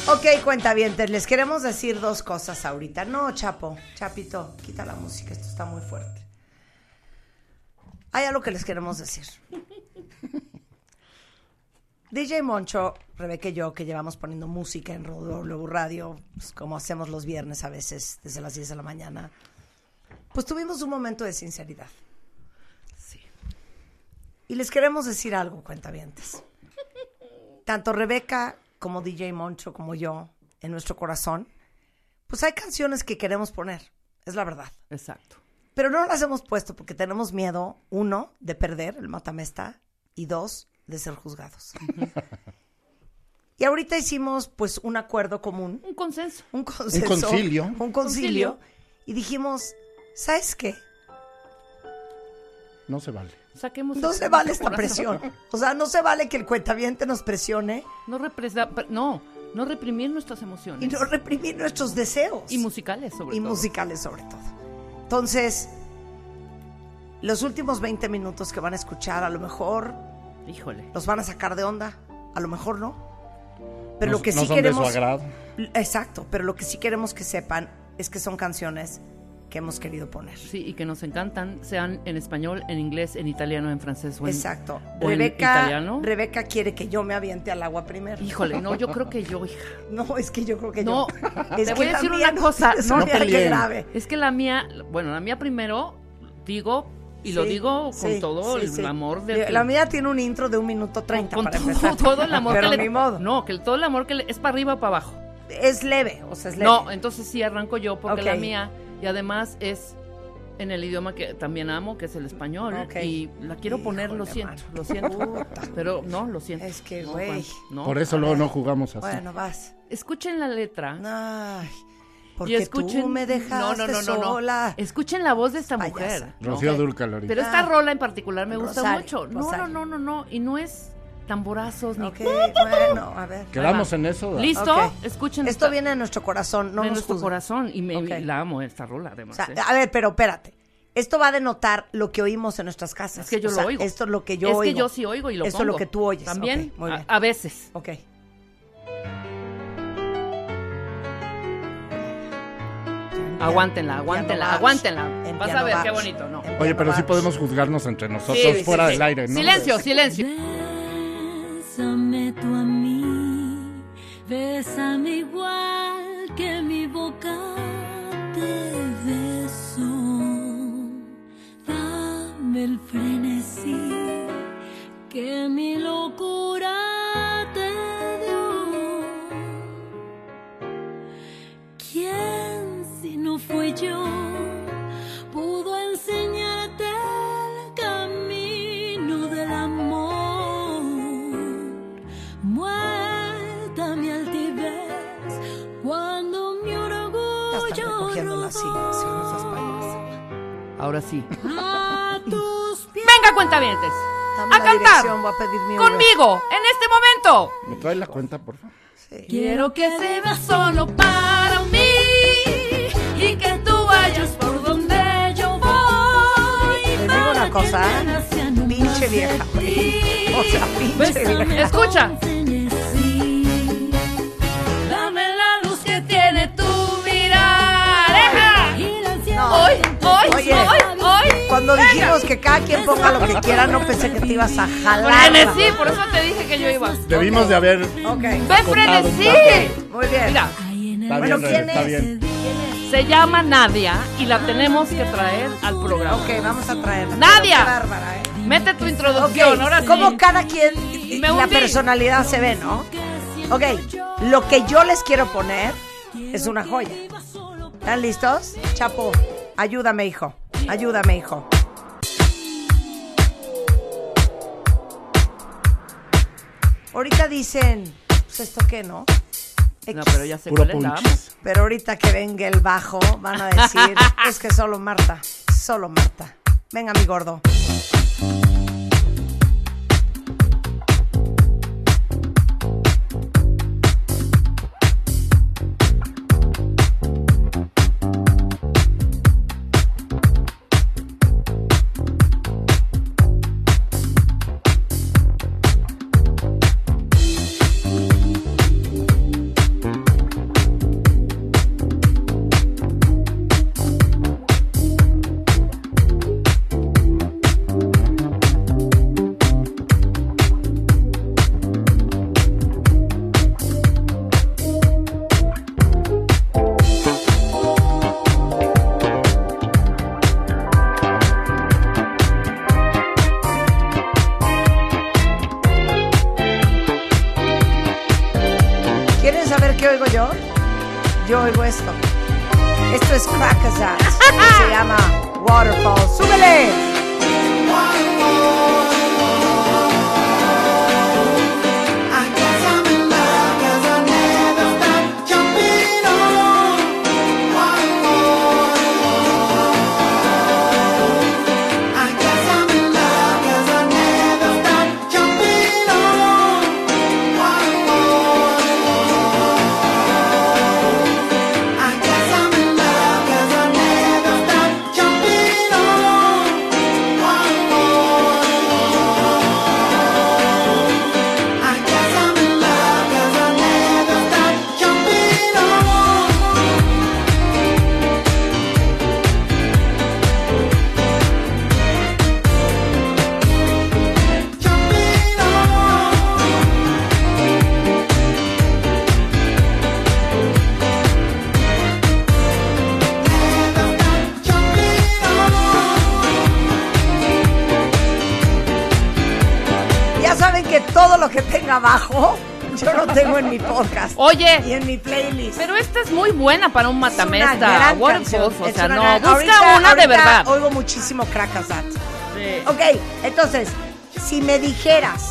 Ok, cuentavientes, les queremos decir dos cosas ahorita. No, Chapo, Chapito, quita la música, esto está muy fuerte. Hay algo que les queremos decir. DJ Moncho, Rebeca y yo, que llevamos poniendo música en W Radio, pues, como hacemos los viernes a veces, desde las 10 de la mañana, pues tuvimos un momento de sinceridad. Sí. Y les queremos decir algo, cuentavientes. Tanto Rebeca como DJ Moncho, como yo, en nuestro corazón, pues hay canciones que queremos poner, es la verdad. Exacto. Pero no las hemos puesto porque tenemos miedo, uno, de perder el matamesta y dos, de ser juzgados. y ahorita hicimos pues un acuerdo común. Un consenso. Un consenso. Un concilio. Un concilio. Y dijimos, ¿sabes qué? No se vale. Saquemos No se vale esta presión. O sea, no se vale que el cuentaviente nos presione No, represa- no, no reprimir nuestras emociones. y no reprimir nuestros deseos. Y musicales, sobre y todo. musicales sobre todo. Entonces, los últimos 20 minutos que van a escuchar, a lo mejor Híjole. los van a sacar de onda, a lo mejor no. Pero No- lo que no sí son de queremos. su agrado. Exacto, pero lo que sí queremos que sepan es que son canciones que hemos querido poner. Sí, y que nos encantan, sean en español, en inglés, en italiano, en francés o en, Exacto. o en Rebeca, italiano. Rebeca quiere que yo me aviente al agua primero. Híjole, no, yo creo que yo, hija. No, es que yo creo que No, yo. te Es voy a decir una no- cosa. es No, una que grave. Es que la mía, bueno, la mía primero digo, y lo digo con sí, todo sí, el amor de La mía tiene un intro de un minuto treinta con para todo, empezar. todo el amor Pero que le ni modo. No, que todo el amor que le, es para arriba o para abajo. Es leve, o sea, es leve. No, entonces sí arranco yo porque la mía además es en el idioma que también amo, que es el español y la quiero poner, lo siento, mano. lo siento. Puta. Pero no, lo siento. Es que, güey. No. Por eso luego no jugamos así. Bueno, vas. Escuchen la letra. Ay, y porque escuchen tú me dejaste no, no, no, no, no. sola. Escuchen la voz de esta Payasa. mujer. Rocío. Dúrcal ahorita. Pero esta Ah. rola en particular me gusta Rosario, mucho. No, no, no, no, no. Y no es tamborazos ni. Ok, bueno, a ver. Quedamos en eso. ¿verdad? ¿Listo? Escuchen Esto esta- viene de nuestro corazón, no de nos nuestro corazón. Y me, la amo esta rola, O además. sea, ¿eh? a ver, pero espérate. Esto va a denotar lo que oímos en nuestras casas. Es que yo O lo sea, oigo. Esto es lo que yo es oigo. que yo sí oigo y lo Esto es lo que tú oyes. También, muy a- bien. a veces. Ok. Aguántenla, aguántenla, aguántenla. En Vas a ver qué bonito, ¿no? Oye, pero sí podemos juzgarnos entre nosotros Sí, sí, fuera sí. del aire, ¿no? Silencio, silencio. Bésame tú a mí, bésame igual que mi boca te beso. Dame el frenesí que mi locura Ahora sí. a tus pies. Venga, cuentavientes. Dame A cantar. dirección, voy a pedir mi Uber. Conmigo, en este momento. ¿Me trae la cuenta, por favor? Quiero que vivas solo para mí y que tú vayas por donde yo voy. Les digo una cosa, ¿eh? Pinche vieja, ti. O sea, pinche vieja. Escucha. Cuando dijimos que cada quien ponga lo que quiera, no pensé que te ibas a jalar. Frenesí, por eso te dije que yo iba. Debimos de haber Ok. ¡Ve frenesí! Muy bien. Mira, Está Bueno, bien, ¿quién está es? bien. se llama Nadia y la tenemos que traer al programa. Ok, vamos a traerla. Nadia. Bárbara, ¿eh? Mete tu introducción, ahora sí. como cada quien y Me la personalidad se ve, ¿no? Ok, lo que yo les quiero poner es una joya. ¿Están listos? Chapo, ayúdame, hijo. Ayúdame, hijo. Ahorita dicen, pues esto qué, ¿no? No, pero ya sé Puro cuál es la punch. amo. Pero ahorita que venga el bajo, van a decir, es que solo Marta, solo Marta. Venga, mi gordo. Y en mi playlist. Pero esta es muy buena para un Es una matamesta. gran Waterfalls, canción. o Es sea, una no, gran- busca ahorita- una de verdad. Oigo muchísimo Crackazat. Ok, entonces, si me dijeras,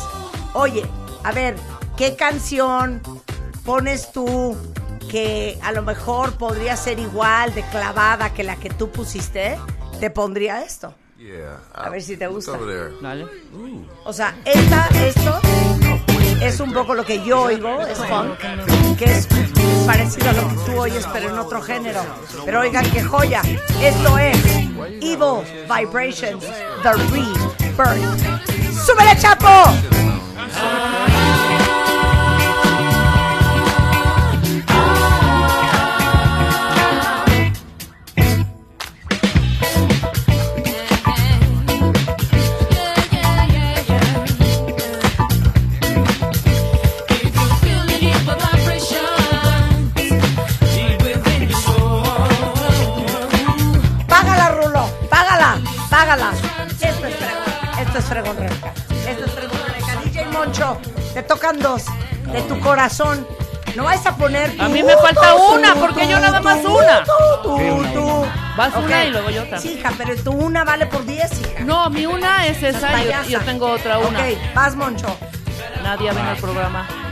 oye, a ver, ¿qué canción pones tú que a lo mejor podría ser igual de clavada que la que tú pusiste? Te pondría esto. Yeah. A ver si te gusta. Dale. O sea, esta, esto es un poco lo que yo oigo, es funk, que es parecido a lo que tú oyes, pero en otro género. Pero oigan qué joya. Esto es Evil Vibrations, The Rebirth. ¡Súbele, Chapo! Vas una y luego yo otra. Sí, hija, pero tu una vale por diez, hija. No, mi una es esa y yo, yo tengo otra una. Ok, vas, Moncho. Nadie ve en el programa.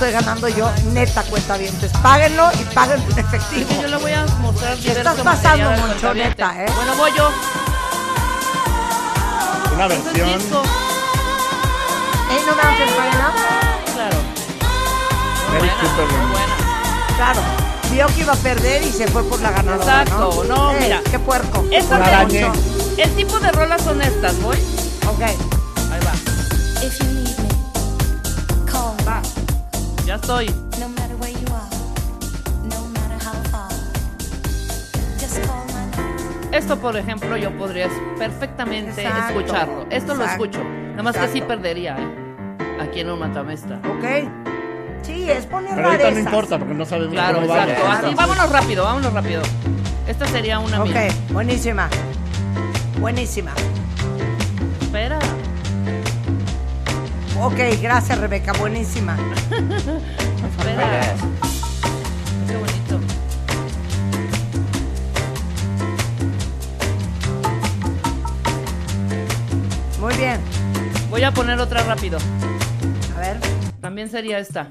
Estoy ganando yo, neta cuenta vientes. Páguenlo y páguenlo en efectivo. Yo le voy a mostrar ¿Qué estás pasando, Moncho, neta, eh? Bueno, voy yo. Una es versión. Ain't no mountain high enough. Claro. Eric Cooper remix. Claro. Vio que iba a perder y se fue por la ganadora. Exacto, no, Eh, mira. Qué puerco. Moncho. El tipo de rolas son estas, ¿voy? Ok. Name. Esto, por ejemplo, yo podría perfectamente Exacto, escucharlo. Esto lo escucho. Nada más que sí perdería, ¿eh? Aquí en un matamesta. Ok. Sí, es poner Pero ahorita no importa porque no sabemos Claro, cómo vamos. exacto. Así, vámonos rápido, vámonos rápido. Esta sería una Ok, mía. buenísima. Buenísima. Ok, gracias Rebeca, buenísima. Qué bonito. Muy bien. Voy a poner otra rápido. A ver. También sería esta.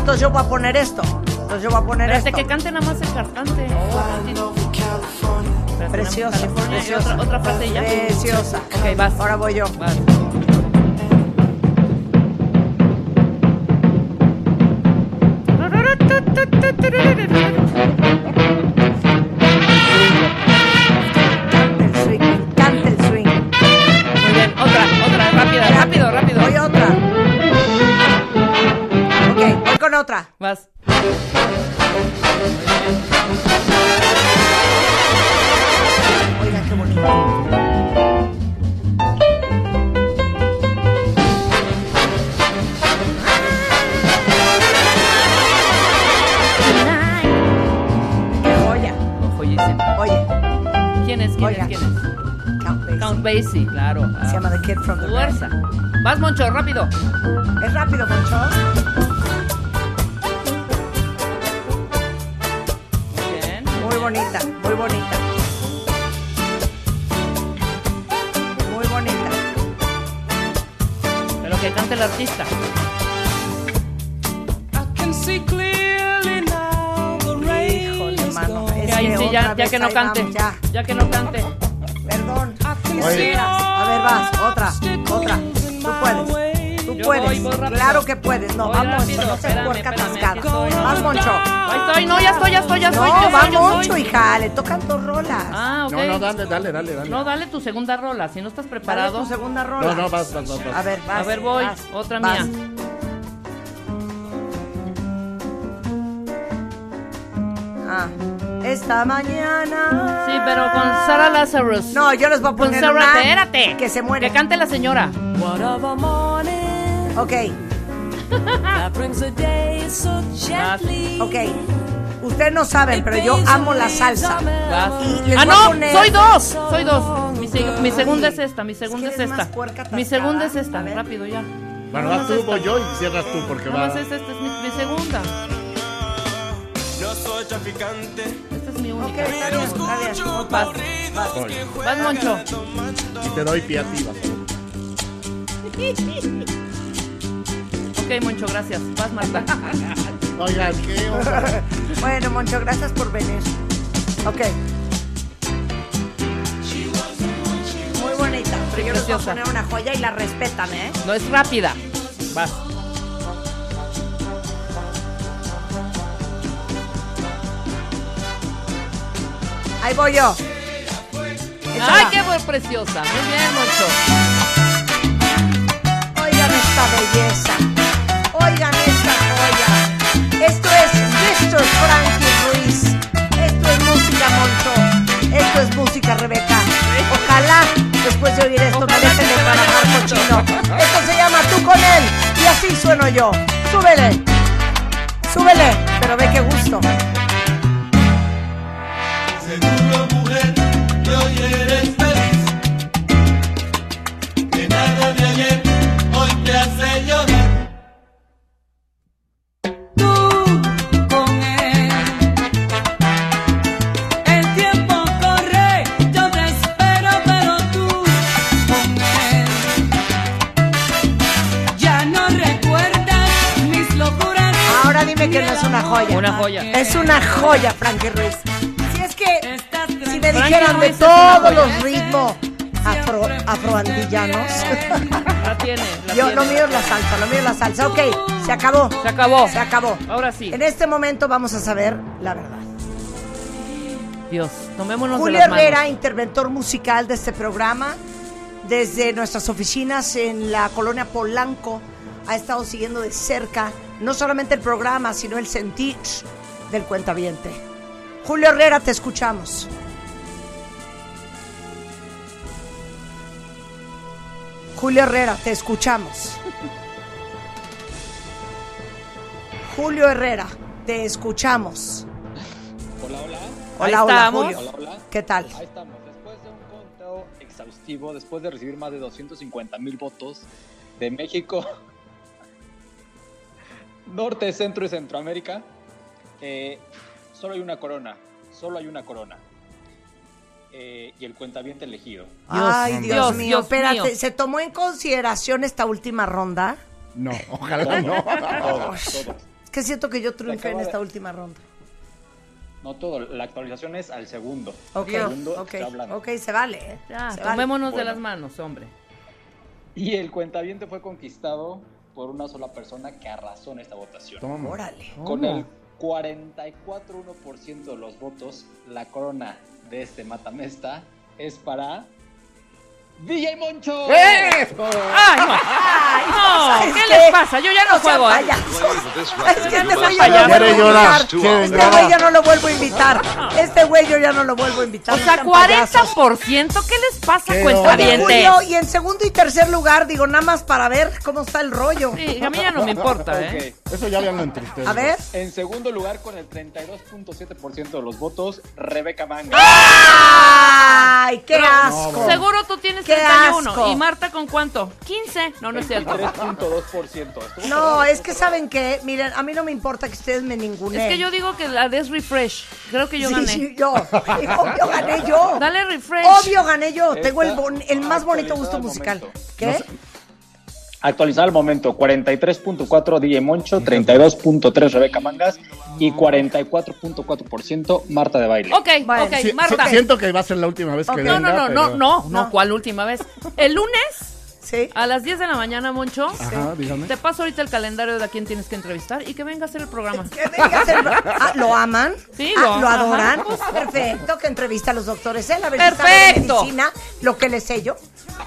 Entonces yo voy a poner esto. Entonces yo voy a poner Espérate esto. que cante nada más el cantante. Espérate, Preciosa, preciosa. Otra, otra y ya. Preciosa. Ok, vas. Ahora voy yo. Vas. Que cante el artista. Híjole, mano. Es Que sí, ya, ya que no cante. vamos, ya. Ya que no cante. Perdón. A ver, vas. Otra, otra. Tú puedes. Puedes. claro que puedes. No, vamos, no seas puerca atascada. Vas, Moncho. Ahí estoy, no, ya estoy, ya estoy, ya estoy. No, va. Moncho, hija. Le tocan dos rolas. Ah, ok. No, no, dale, dale, dale, dale. No, dale tu segunda rola. Si no estás Dale preparado. tu segunda rola. No, no, vas, vas, vas, vas. A ver, vas. A ver, voy. vas, Otra vas. mía. Ah, esta mañana. Sí, pero con Sarah Lazarus. No, yo les voy a Con poner Sarah, una espérate. que se muere. Que cante la señora. Ok. Ok. Ustedes no saben, pero yo amo la salsa. Vas. Y les Ah, voy a no, poner- soy dos. Soy dos. Mi, se- mi segunda es esta, mi segunda que es, eres más esta. puerca Mi segunda es A esta. ver. Rápido ya. Bueno, vas tú, voy yo y cierras tú porque Nada va. más esta, esta es mi, mi segunda. No soy traficante. Esta es mi única. Está bien, está bien. Vas, Voy. vas, Moncho. Y te doy pie a ti, vas. Ok, Moncho, gracias. Vas, Marta. Oigan, qué onda. Bueno, Moncho, gracias por venir. Ok. Muy bonita. Pero yo les voy a Preciosa. poner una joya y la respetan, ¿eh? No es rápida. Vas. Ahí voy yo. Ay, qué bu- preciosa. Muy bien, Moncho. Oigan esta belleza. Oigan esta joya. Esto es Mr. Frankie Ruiz. Esto es música Moncho. Esto es música Rebeca. Ojalá después de oír esto me dejen de trabajar cochino. Esto se llama Tú con él. Y así sueno yo. Súbele. Súbele. Pero ve qué gusto. Una joya. Una joya. Es una joya, Frankie Ruiz. Si es que si me dijeran de todos los ritmos afro, afroandillanos, La tiene. La yo tiene. lo mío es la salsa, lo mío es la salsa. Ok, se acabó. Se acabó. Se acabó. Ahora sí. En este momento vamos a saber la verdad. Dios, tomémonos Julio de las manos. Herrera, interventor musical de este programa, desde nuestras oficinas en la colonia Polanco, ha estado siguiendo de cerca no solamente el programa, sino el sentir del cuentaviente. Julio Herrera, te escuchamos. Julio Herrera, te escuchamos. Julio Herrera, te escuchamos. Hola, hola. Hola, Ahí hola, estamos. Julio. Hola, hola. ¿Qué tal? Ahí estamos. Después de un conteo exhaustivo, después de recibir más de 250 mil votos de México, Norte, Centro y Centroamérica, eh, solo hay una corona. Solo hay una corona. Eh, y el cuentaviente elegido. Ay, Dios, Dios, mío, Dios espérate, mío. ¿se tomó en consideración esta última ronda? No, ojalá no. Todos, todos. Es que siento que yo triunfé en de- esta última ronda. No todo, la actualización es al segundo. Ok, Segundo, se vale. ¿eh? Ya, Se vale. tomémonos de Bueno. las manos, hombre. Y el cuentaviente fue conquistado por una sola persona que arrasó en esta votación. Toma. Órale. Con el 44.1% de los votos, la corona de este matamesta es para DJ Moncho. ¡Ay, no! No, ¿sabes ¿qué qué? les pasa? Yo ya no No juego, ¿eh? Es que este no güey ya no lo vuelvo a invitar. Este güey ya no lo vuelvo a invitar. Este güey yo ya no lo vuelvo a invitar. O no sea, sean payasos. 40%, ¿qué les pasa? Julio, y en segundo y tercer lugar, digo, nada más para ver cómo está el rollo. Sí, a mí ya no me importa, ¿eh? Ok. Eso ya habían entristecido. A ver. En segundo lugar, con el 32.7% de los votos, Rebeca Manga. ¡Ay, qué asco! Seguro tú tienes 31. asco. ¿Y Marta con cuánto? 15. No, no es cierto. 3.2%. Estuvo No, es que saben que, miren, a mí no me importa que ustedes me ninguneen. Es que yo digo que la des refresh. Creo que yo Sí, gané. sí, yo. Obvio gané yo. Dale refresh. Obvio gané yo. Tengo el, bon- el más bonito gusto al musical. momento. ¿Qué? Actualizado al momento, 43.4 DJ Moncho, 32.3 Rebeca Mangas y 44.4% Marta de Baile. Ok, sí, Marta. siento que va a ser la última vez que venga. No, no, no, pero- no, no, no, No. ¿cuál última vez? El lunes Sí. a las 10 de la mañana, Moncho. Ajá, dígame. Te paso ahorita el calendario de a quién tienes que entrevistar y que venga a hacer el programa. Que venga a hacer- Ah, ¿Lo aman? Sí, Ah, lo- ¿Lo adoran? ajá, pues, Perfecto, que entrevista a los doctores. Él a ver si sabe de Perfecto. medicina, lo que le sé yo.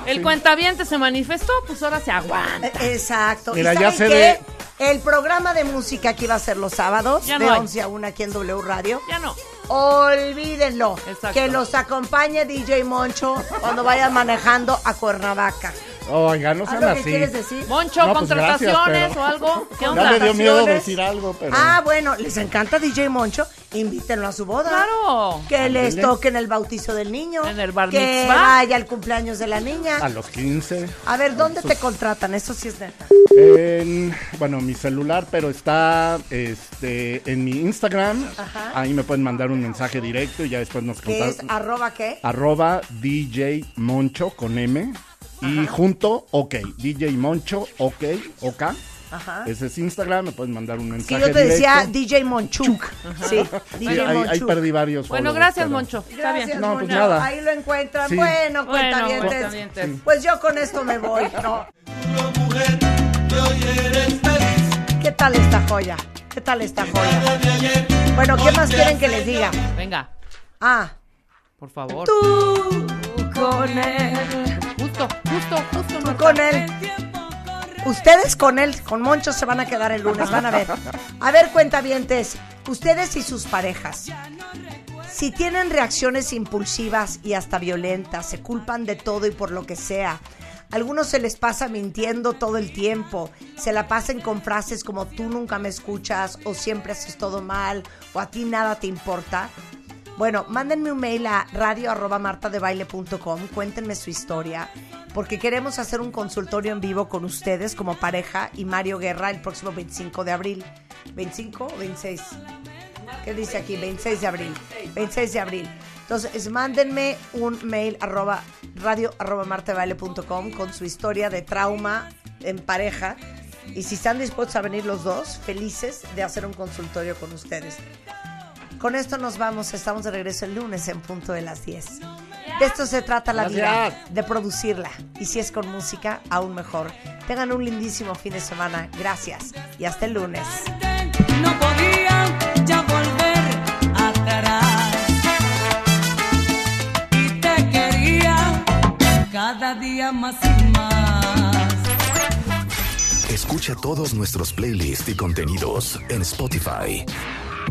El cuentaviente se manifestó, pues ahora se aguanta. Eh, Exacto. Mira, ¿Y ya qué? de- El programa de música que iba a ser los sábados, Ya de no hay. 11 a 1 aquí en W Radio. Ya no. Olvídenlo. Exacto. Que los acompañe DJ Moncho cuando vayan manejando a Cuernavaca. Oiga, no ¿Ah, sean lo que así. quieres decir? Moncho, No, pues contrataciones gracias, pero- o algo. ¿Qué Ya onda? me dio miedo Contrataciones. decir algo, pero. Ah, bueno, les encanta DJ Moncho, invítenlo a su boda. Claro. Que les Ándele. toquen el bautizo del niño. En el bar Que mitzvah. vaya al cumpleaños de la niña. A los 15. A ver, ¿dónde te contratan? Eso sí es neta. En, bueno, mi celular, pero está este, en mi Instagram. Ajá. Ahí me pueden mandar un mensaje directo y ya después nos ¿Qué es arroba qué? Arroba DJ Moncho con M. Y junto, ok. DJ Moncho, ok, ok. Ajá. Ese es Instagram, me pueden mandar un Que mensaje yo te decía directo. DJ Monchuk. Sí, Sí, DJ ahí, ahí Monchuk. perdí varios. Bueno, gracias, pero- Moncho. Está Gracias, bien. No, pues Moncho. nada. Ahí lo encuentran. Sí. Bueno, Bueno, cuentavientes. cuentavientes. Pues yo con esto me voy. No. ¿Qué tal esta joya? ¿Qué tal esta joya? Bueno, ¿qué más quieren que les diga? Venga, Ah, por favor. tú con él. Justo, justo, justo. Tú con él. Ustedes con él, con Moncho se van a quedar el lunes, van a ver. A ver, cuentavientes, ustedes y sus parejas. Si tienen reacciones impulsivas y hasta violentas, se culpan de todo y por lo que sea. Algunos se les pasa mintiendo todo el tiempo, se la pasan con frases como tú nunca me escuchas o siempre haces todo mal o a ti nada te importa. Bueno, mándenme un mail a radio.martadebaile.com, cuéntenme su historia, porque queremos hacer un consultorio en vivo con ustedes como pareja y Mario Guerra el próximo 25 de abril. ¿25 o 26? ¿Qué dice aquí? 26 de abril. 26 de abril. Entonces, mándenme un mail arroba radio arroba martadebaile.com con su historia de trauma en pareja. Y si están dispuestos a venir los dos, felices de hacer un consultorio con ustedes. Con esto nos vamos, estamos de regreso el lunes en punto de las 10. De esto se trata la vida, de producirla. Y si es con música, aún mejor. Tengan un lindísimo fin de semana. Gracias y hasta el lunes. no podía ya volver atrás. Y te quería cada día más y más. Escucha todos nuestros playlists y contenidos en Spotify.